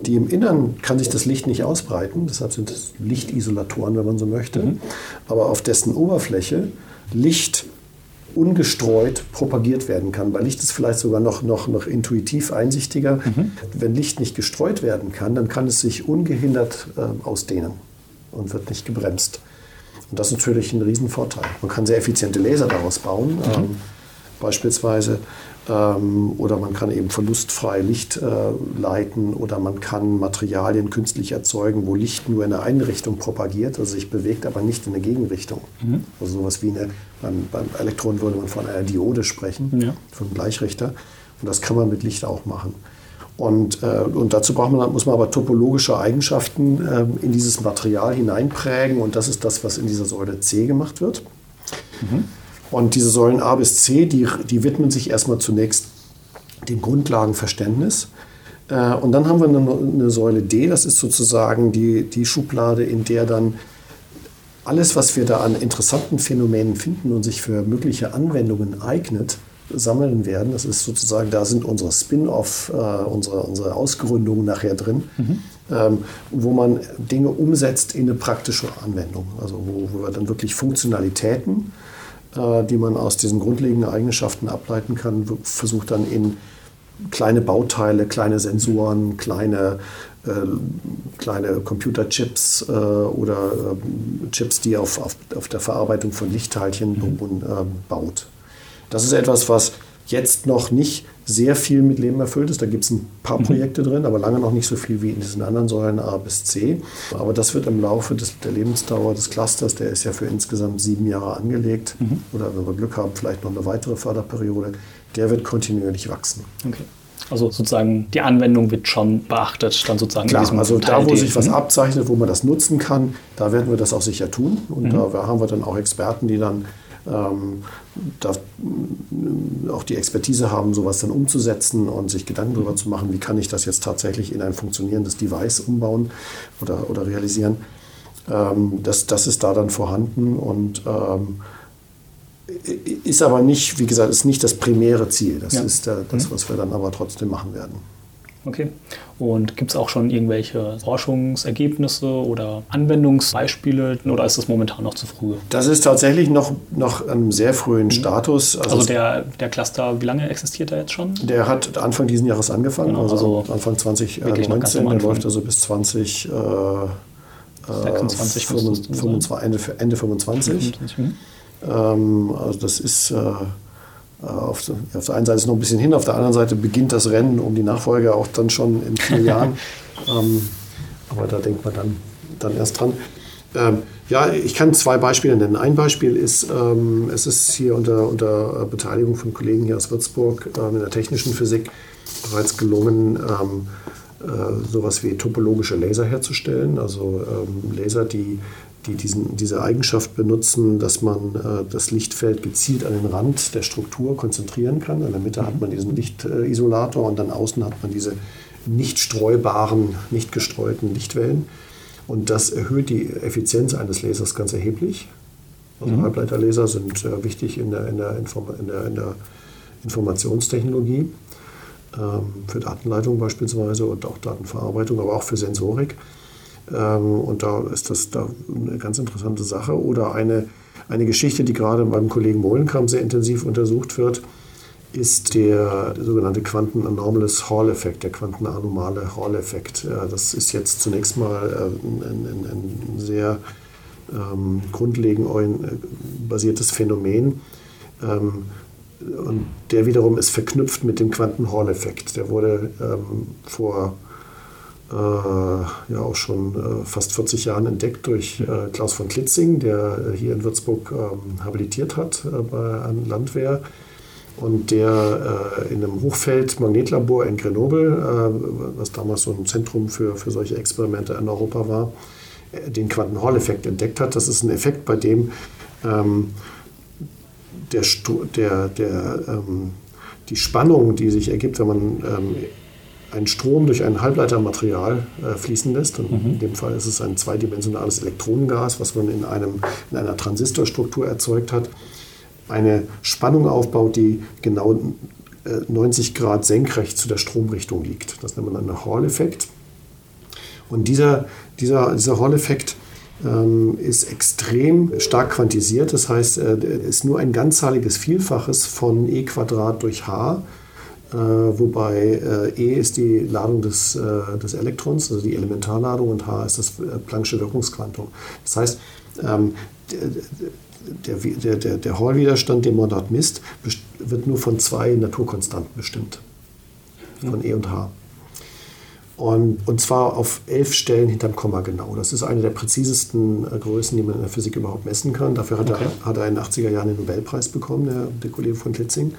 [SPEAKER 2] Die im Innern kann sich das Licht nicht ausbreiten, deshalb sind es Lichtisolatoren, wenn man so möchte. Mhm. Aber auf dessen Oberfläche Licht ungestreut propagiert werden kann. Bei Licht ist vielleicht sogar noch, noch, noch intuitiv einsichtiger. Mhm. Wenn Licht nicht gestreut werden kann, dann kann es sich ungehindert äh, ausdehnen und wird nicht gebremst. Und das ist natürlich ein Riesenvorteil. Man kann sehr effiziente Laser daraus bauen. Mhm. Ähm, beispielsweise ähm, oder man kann eben verlustfrei Licht äh, leiten oder man kann Materialien künstlich erzeugen, wo Licht nur in eine Einrichtung propagiert, also sich bewegt, aber nicht in eine Gegenrichtung. Mhm. Also sowas wie eine, beim, beim Elektron würde man von einer Diode sprechen, ja. von einem Gleichrichter. Und das kann man mit Licht auch machen. Und, äh, und dazu braucht man, muss man aber topologische Eigenschaften äh, in dieses Material hineinprägen und das ist das, was in dieser Säule C gemacht wird. Mhm. Und diese Säulen A bis C, die, die widmen sich erstmal zunächst dem Grundlagenverständnis. Äh, und dann haben wir eine, eine, Säule D, das ist sozusagen die, die Schublade, in der dann alles, was wir da an interessanten Phänomenen finden und sich für mögliche Anwendungen eignet, sammeln werden. Das ist sozusagen, da sind unsere Spin-off, äh, unsere, unsere Ausgründungen nachher drin, mhm. ähm, wo man Dinge umsetzt in eine praktische Anwendung. Also wo, wo wir dann wirklich Funktionalitäten die man aus diesen grundlegenden Eigenschaften ableiten kann, versucht dann in kleine Bauteile, kleine Sensoren, kleine, äh, kleine Computerchips äh, oder äh, Chips, die auf, auf, auf der Verarbeitung von Lichtteilchen mhm. beruhen, äh, baut. Das ist etwas, was jetzt noch nicht sehr viel mit Leben erfüllt ist. Da gibt es ein paar mhm. Projekte drin, aber lange noch nicht so viel wie in diesen anderen Säulen A bis C. Aber das wird im Laufe des, der Lebensdauer des Clusters, der ist ja für insgesamt sieben Jahre angelegt, mhm. oder wenn wir Glück haben, vielleicht noch eine weitere Förderperiode, der wird kontinuierlich wachsen.
[SPEAKER 1] Okay. Also sozusagen die Anwendung wird schon beachtet, dann sozusagen.
[SPEAKER 2] Klar, also da, wo sich was abzeichnet, wo man das nutzen kann, da werden wir das auch sicher tun. Und mhm. da haben wir dann auch Experten, die dann ähm, da auch die Expertise haben, sowas dann umzusetzen und sich Gedanken darüber zu machen, wie kann ich das jetzt tatsächlich in ein funktionierendes Device umbauen oder, oder realisieren. Ähm, das, das ist da dann vorhanden und ähm, ist aber nicht, wie gesagt, ist nicht das primäre Ziel. Das ja. ist der, das, mhm. was wir dann aber trotzdem machen werden.
[SPEAKER 1] Okay. Und gibt es auch schon irgendwelche Forschungsergebnisse oder Anwendungsbeispiele oder ist das momentan noch zu früh?
[SPEAKER 2] Das ist tatsächlich noch, noch einem sehr frühen mhm. Status.
[SPEAKER 1] Also, also, der, der Cluster, wie lange existiert er jetzt schon?
[SPEAKER 2] Der hat Anfang dieses Jahres angefangen, genau, also, also, Anfang 2019, der läuft also bis 20. Äh, 26, 25, Ende, Ende 25. Mhm. Ähm, also das ist äh, äh, auf, auf, der einen Seite ist noch ein bisschen hin, auf der anderen Seite beginnt das Rennen um die Nachfolge auch dann schon in vier Jahren. Ähm, aber da denkt man dann, dann erst dran. Ähm, ja, ich kann zwei Beispiele nennen. Ein Beispiel ist, ähm, es ist hier unter, unter Beteiligung von Kollegen hier aus Würzburg ähm, in der technischen Physik bereits gelungen, ähm, äh, sowas wie topologische Laser herzustellen. Also ähm, Laser, die die diesen, diese Eigenschaft benutzen, dass man äh, das Lichtfeld gezielt an den Rand der Struktur konzentrieren kann. In der Mitte hat man diesen Lichtisolator und dann außen hat man diese nicht streubaren, nicht gestreuten Lichtwellen. Und das erhöht die Effizienz eines Lasers ganz erheblich. Also mhm. Halbleiterlaser sind äh, wichtig in der, in der, Inform in der, in der Informationstechnologie, ähm, für Datenleitung beispielsweise und auch Datenverarbeitung, aber auch für Sensorik. Ähm, und da ist das da eine ganz interessante Sache. Oder eine, eine Geschichte, die gerade beim Kollegen Mohlenkamp sehr intensiv untersucht wird, ist der sogenannte Quanten-Anomalous Hall-Effekt, der quantenanomale Hall-Effekt. Das ist jetzt zunächst mal äh, ein, ein, ein sehr ähm, grundlegend basiertes Phänomen. Ähm, und der wiederum ist verknüpft mit dem Quanten-Hall-Effekt. Der wurde ähm, vor äh, ja auch schon äh, fast 40 Jahren entdeckt durch äh, Klaus von Klitzing, der hier in Würzburg ähm, habilitiert hat bei einem Landwehr und der in einem Hochfeld-Magnetlabor in Grenoble, was damals so ein Zentrum für, für solche Experimente in Europa war, den Quanten-Hall-Effekt entdeckt hat. Das ist ein Effekt, bei dem ähm, der, der, der, ähm, die Spannung, die sich ergibt, wenn man ähm, einen Strom durch ein Halbleitermaterial äh, fließen lässt. Und mhm. in dem Fall ist es ein zweidimensionales Elektronengas, was man in, einem, in einer Transistorstruktur erzeugt hat. Eine Spannung aufbaut, die genau äh, 90 Grad senkrecht zu der Stromrichtung liegt. Das nennt man einen Hall-Effekt. Und dieser, dieser, dieser Hall-Effekt ähm, ist extrem stark quantisiert. Das heißt, äh, ist nur ein ganzzahliges Vielfaches von e Quadrat durch h äh, wobei äh, E ist die Ladung des, äh, des Elektrons, also die Elementarladung, und H ist das Planck'sche Wirkungsquantum. Das heißt, ähm, der, der, der, der Hall-Widerstand, den man dort misst, wird nur von zwei Naturkonstanten bestimmt, von E und H. Und, und zwar auf elf Stellen hinterm Komma genau. Das ist eine der präzisesten Größen, die man in der Physik überhaupt messen kann. Dafür hat, okay. er, hat er in den 80er Jahren den Nobelpreis bekommen, der, der Kollege von Klitzing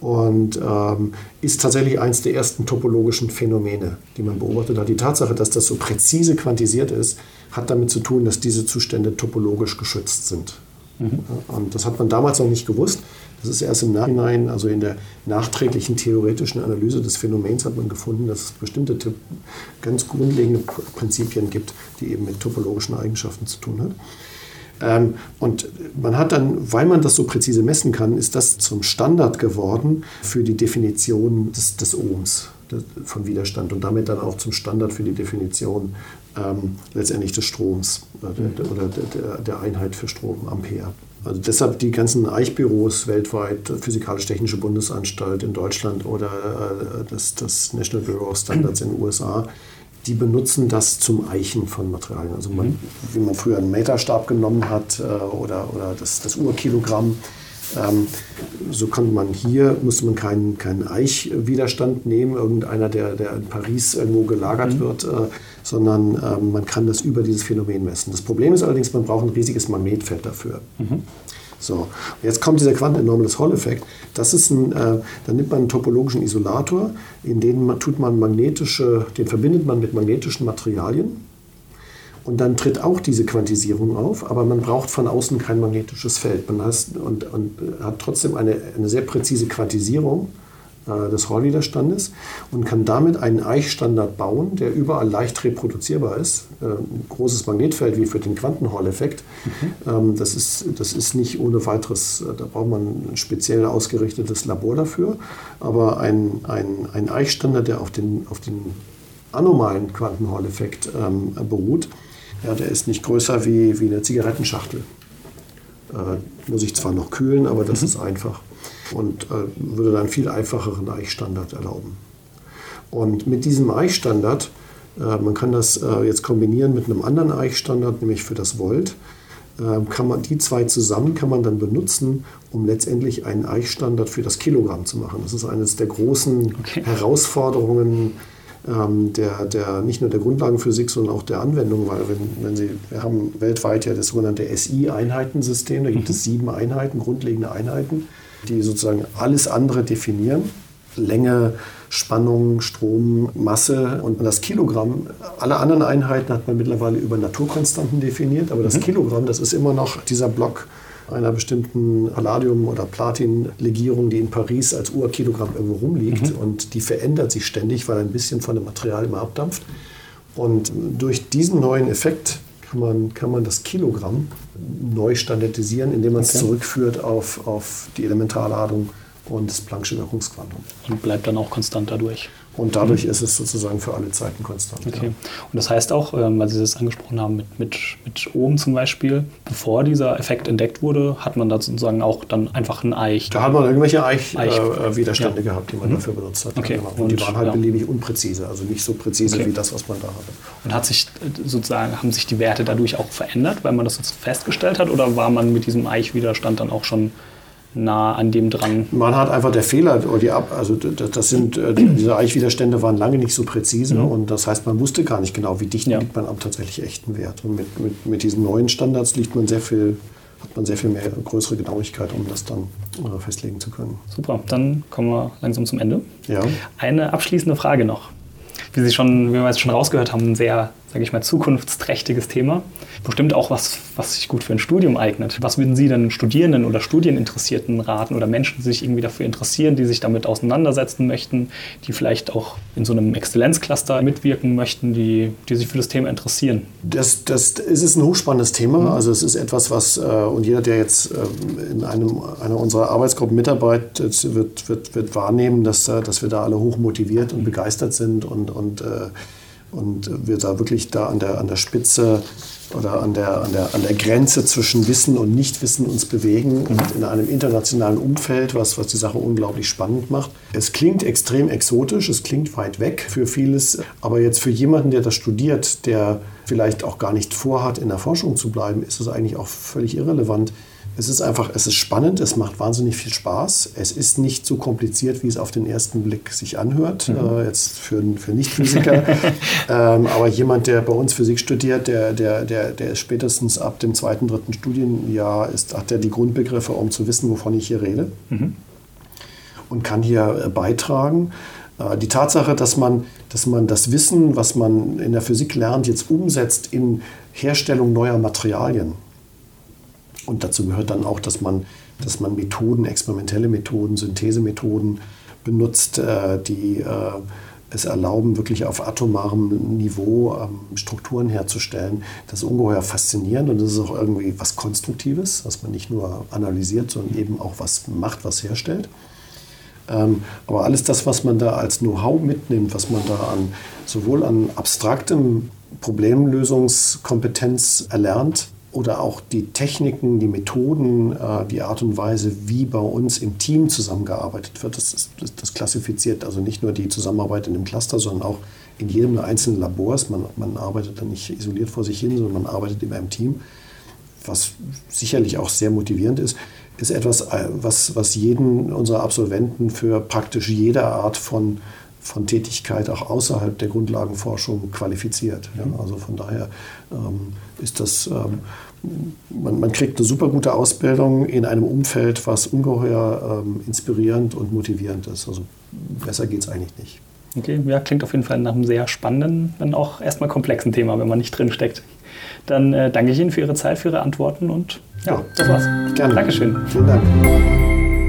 [SPEAKER 2] und ähm, ist tatsächlich eines der ersten topologischen Phänomene, die man beobachtet hat. Die Tatsache, dass das so präzise quantisiert ist, hat damit zu tun, dass diese Zustände topologisch geschützt sind. Mhm. Und das hat man damals noch nicht gewusst. Das ist erst im Nachhinein, also in der nachträglichen theoretischen Analyse des Phänomens hat man gefunden, dass es bestimmte ganz grundlegende Prinzipien gibt, die eben mit topologischen Eigenschaften zu tun haben. Ähm, und man hat dann, weil man das so präzise messen kann, ist das zum Standard geworden für die Definition des, des Ohms von Widerstand und damit dann auch zum Standard für die Definition ähm, letztendlich des Stroms äh, oder der, der, Einheit für Strom, Ampere. Also deshalb die ganzen Eichbüros weltweit, Physikalisch-Technische Bundesanstalt in Deutschland oder äh, das, das National Bureau of Standards in den USA, die benutzen das zum Eichen von Materialien. Also man, mhm. wie man früher einen Meterstab genommen hat äh, oder, oder das, das Urkilogramm, Ähm, so konnte man hier, musste man keinen, keinen Eichwiderstand nehmen, irgendeiner, der, der in Paris irgendwo gelagert mhm. wird, äh, sondern äh, man kann das über dieses Phänomen messen. Das Problem ist allerdings, man braucht ein riesiges Magnetfeld dafür. Mhm. So, jetzt kommt dieser Quantenenormales Hall-Effekt. Das ist ein, äh, dann nimmt man einen topologischen Isolator, in den man, tut man magnetische, den verbindet man mit magnetischen Materialien. Und dann tritt auch diese Quantisierung auf, aber man braucht von außen kein magnetisches Feld. Man hat, und, und hat trotzdem eine, eine sehr präzise Quantisierung äh, des Hall-Widerstandes und kann damit einen Eichstandard bauen, der überall leicht reproduzierbar ist. Äh, ein großes Magnetfeld wie für den Quantenhall-Effekt. Mhm. Ähm, das, ist, das ist nicht ohne weiteres, äh, da braucht man ein speziell ausgerichtetes Labor dafür. Aber ein, ein, ein Eichstandard, der auf den, auf den anomalen Quantenhall-Effekt ähm, beruht, ja, der ist nicht größer wie, wie eine Zigarettenschachtel. Äh, muss ich zwar noch kühlen, aber das mhm. ist einfach und äh, würde dann viel einfacheren Eichstandard erlauben. Und mit diesem Eichstandard, äh, man kann das äh, jetzt kombinieren mit einem anderen Eichstandard, nämlich für das Volt, kann man die zwei zusammen kann man dann benutzen, um letztendlich einen Eichstandard für das Kilogramm zu machen. Das ist eines der großen okay. Herausforderungen ähm, der, der, nicht nur der Grundlagenphysik, sondern auch der Anwendung, weil wenn, wenn Sie, wir haben weltweit ja das sogenannte SI-Einheitensystem, da gibt mhm. es sieben Einheiten, grundlegende Einheiten die sozusagen alles andere definieren. Länge, Spannung, Strom, Masse und das Kilogramm. Alle anderen Einheiten hat man mittlerweile über Naturkonstanten definiert, aber das mhm. Kilogramm, das ist immer noch dieser Block einer bestimmten Palladium- oder Platin-Legierung, die in Paris als Urkilogramm irgendwo rumliegt. Mhm. Und die verändert sich ständig, weil ein bisschen von dem Material immer abdampft. Und durch diesen neuen Effekt kann man, kann man das Kilogramm neu standardisieren, indem man es okay. zurückführt auf, auf die Elementarladung und das Planck'sche Wirkungsquantum.
[SPEAKER 1] Und bleibt dann auch konstant dadurch.
[SPEAKER 2] Und dadurch mhm. ist es sozusagen für alle Zeiten konstant.
[SPEAKER 1] Okay. Ja. Und das heißt auch, ähm, weil Sie das angesprochen haben mit, mit, mit Ohm zum Beispiel, bevor dieser Effekt entdeckt wurde, hat man da sozusagen auch dann einfach ein Eich.
[SPEAKER 2] Da hat man irgendwelche Eich-Widerstände Eich. äh, gehabt, die man mhm. dafür benutzt hat.
[SPEAKER 1] Okay.
[SPEAKER 2] Genau. Und, und, die waren halt ja. beliebig unpräzise, also nicht so präzise okay. wie das, was man da hatte.
[SPEAKER 1] Und hat sich äh, sozusagen, haben sich die Werte dadurch auch verändert, weil man das jetzt festgestellt hat, oder war man mit diesem Eich-Widerstand dann auch schon nah an dem dran.
[SPEAKER 2] Man hat einfach der Fehler, die ab, also das sind, äh, diese Eichwiderstände waren lange nicht so präzise mhm. und das heißt, man wusste gar nicht genau, wie dicht ja. liegt man am tatsächlich echten Wert. Und mit, mit, mit diesen neuen Standards liegt man sehr viel, hat man sehr viel mehr größere Genauigkeit, um das dann äh, festlegen zu können.
[SPEAKER 1] Super, dann kommen wir langsam zum Ende.
[SPEAKER 2] Ja.
[SPEAKER 1] Eine abschließende Frage noch. Wie Sie schon, wie wir jetzt schon rausgehört haben, ein sehr sage ich mal, zukunftsträchtiges Thema. Bestimmt auch was, was sich gut für ein Studium eignet. Was würden Sie denn Studierenden oder Studieninteressierten raten oder Menschen, die sich irgendwie dafür interessieren, die sich damit auseinandersetzen möchten, die vielleicht auch in so einem Exzellenzcluster mitwirken möchten, die, die sich für das Thema interessieren?
[SPEAKER 2] Das, das es ist ein hochspannendes Thema. Mhm. Also es ist etwas, was, äh, und jeder, der jetzt äh, in einem, einer unserer Arbeitsgruppen mitarbeitet, wird, wird, wird wahrnehmen, dass, äh, dass wir da alle hoch motiviert und begeistert sind und, und und wir da wirklich da an der, an der Spitze oder an der, an, der, an der Grenze zwischen Wissen und Nichtwissen uns bewegen und in einem internationalen Umfeld, was, was die Sache unglaublich spannend macht. Es klingt extrem exotisch, es klingt weit weg für vieles, aber jetzt für jemanden, der das studiert, der vielleicht auch gar nicht vorhat, in der Forschung zu bleiben, ist es eigentlich auch völlig irrelevant. Es ist einfach, es ist spannend, es macht wahnsinnig viel Spaß. Es ist nicht so kompliziert, wie es auf den ersten Blick sich anhört, mhm. äh, jetzt für, für Nicht-Physiker. ähm, aber jemand, der bei uns Physik studiert, der, der, der, der ist spätestens ab dem zweiten, dritten Studienjahr, ist, hat er die Grundbegriffe, um zu wissen, wovon ich hier rede. Mhm. Und kann hier äh, beitragen. Äh, die Tatsache, dass man, dass man das Wissen, was man in der Physik lernt, jetzt umsetzt in Herstellung neuer Materialien und dazu gehört dann auch, dass man, dass man Methoden, experimentelle Methoden, Synthesemethoden benutzt, äh, die äh, es erlauben, wirklich auf atomarem Niveau ähm, Strukturen herzustellen. Das ist ungeheuer faszinierend und das ist auch irgendwie was Konstruktives, dass man nicht nur analysiert, sondern eben auch was macht, was herstellt. Ähm, aber alles das, was man da als Know-how mitnimmt, was man da an, sowohl an abstraktem Problemlösungskompetenz erlernt, oder auch die Techniken, die Methoden, äh, die Art und Weise, wie bei uns im Team zusammengearbeitet wird, das, ist, das, klassifiziert also nicht nur die Zusammenarbeit in einem Cluster, sondern auch in jedem einzelnen Labors. Man, man arbeitet dann nicht isoliert vor sich hin, sondern man arbeitet immer im Team, was sicherlich auch sehr motivierend ist. ist etwas, äh, was, was jeden unserer Absolventen für praktisch jede Art von, von Tätigkeit auch außerhalb der Grundlagenforschung qualifiziert. Ja, also von daher ähm, ist das, ähm, man, man, kriegt eine super gute Ausbildung in einem Umfeld, was ungeheuer ähm, inspirierend und motivierend ist. Also besser geht es eigentlich nicht.
[SPEAKER 1] Okay, ja, klingt auf jeden Fall nach einem sehr spannenden, wenn auch erstmal komplexen Thema, wenn man nicht drin steckt. Dann äh, danke ich Ihnen für Ihre Zeit, für Ihre Antworten und ja, das war's.
[SPEAKER 2] Gerne.
[SPEAKER 1] Dankeschön.
[SPEAKER 2] Vielen Dank.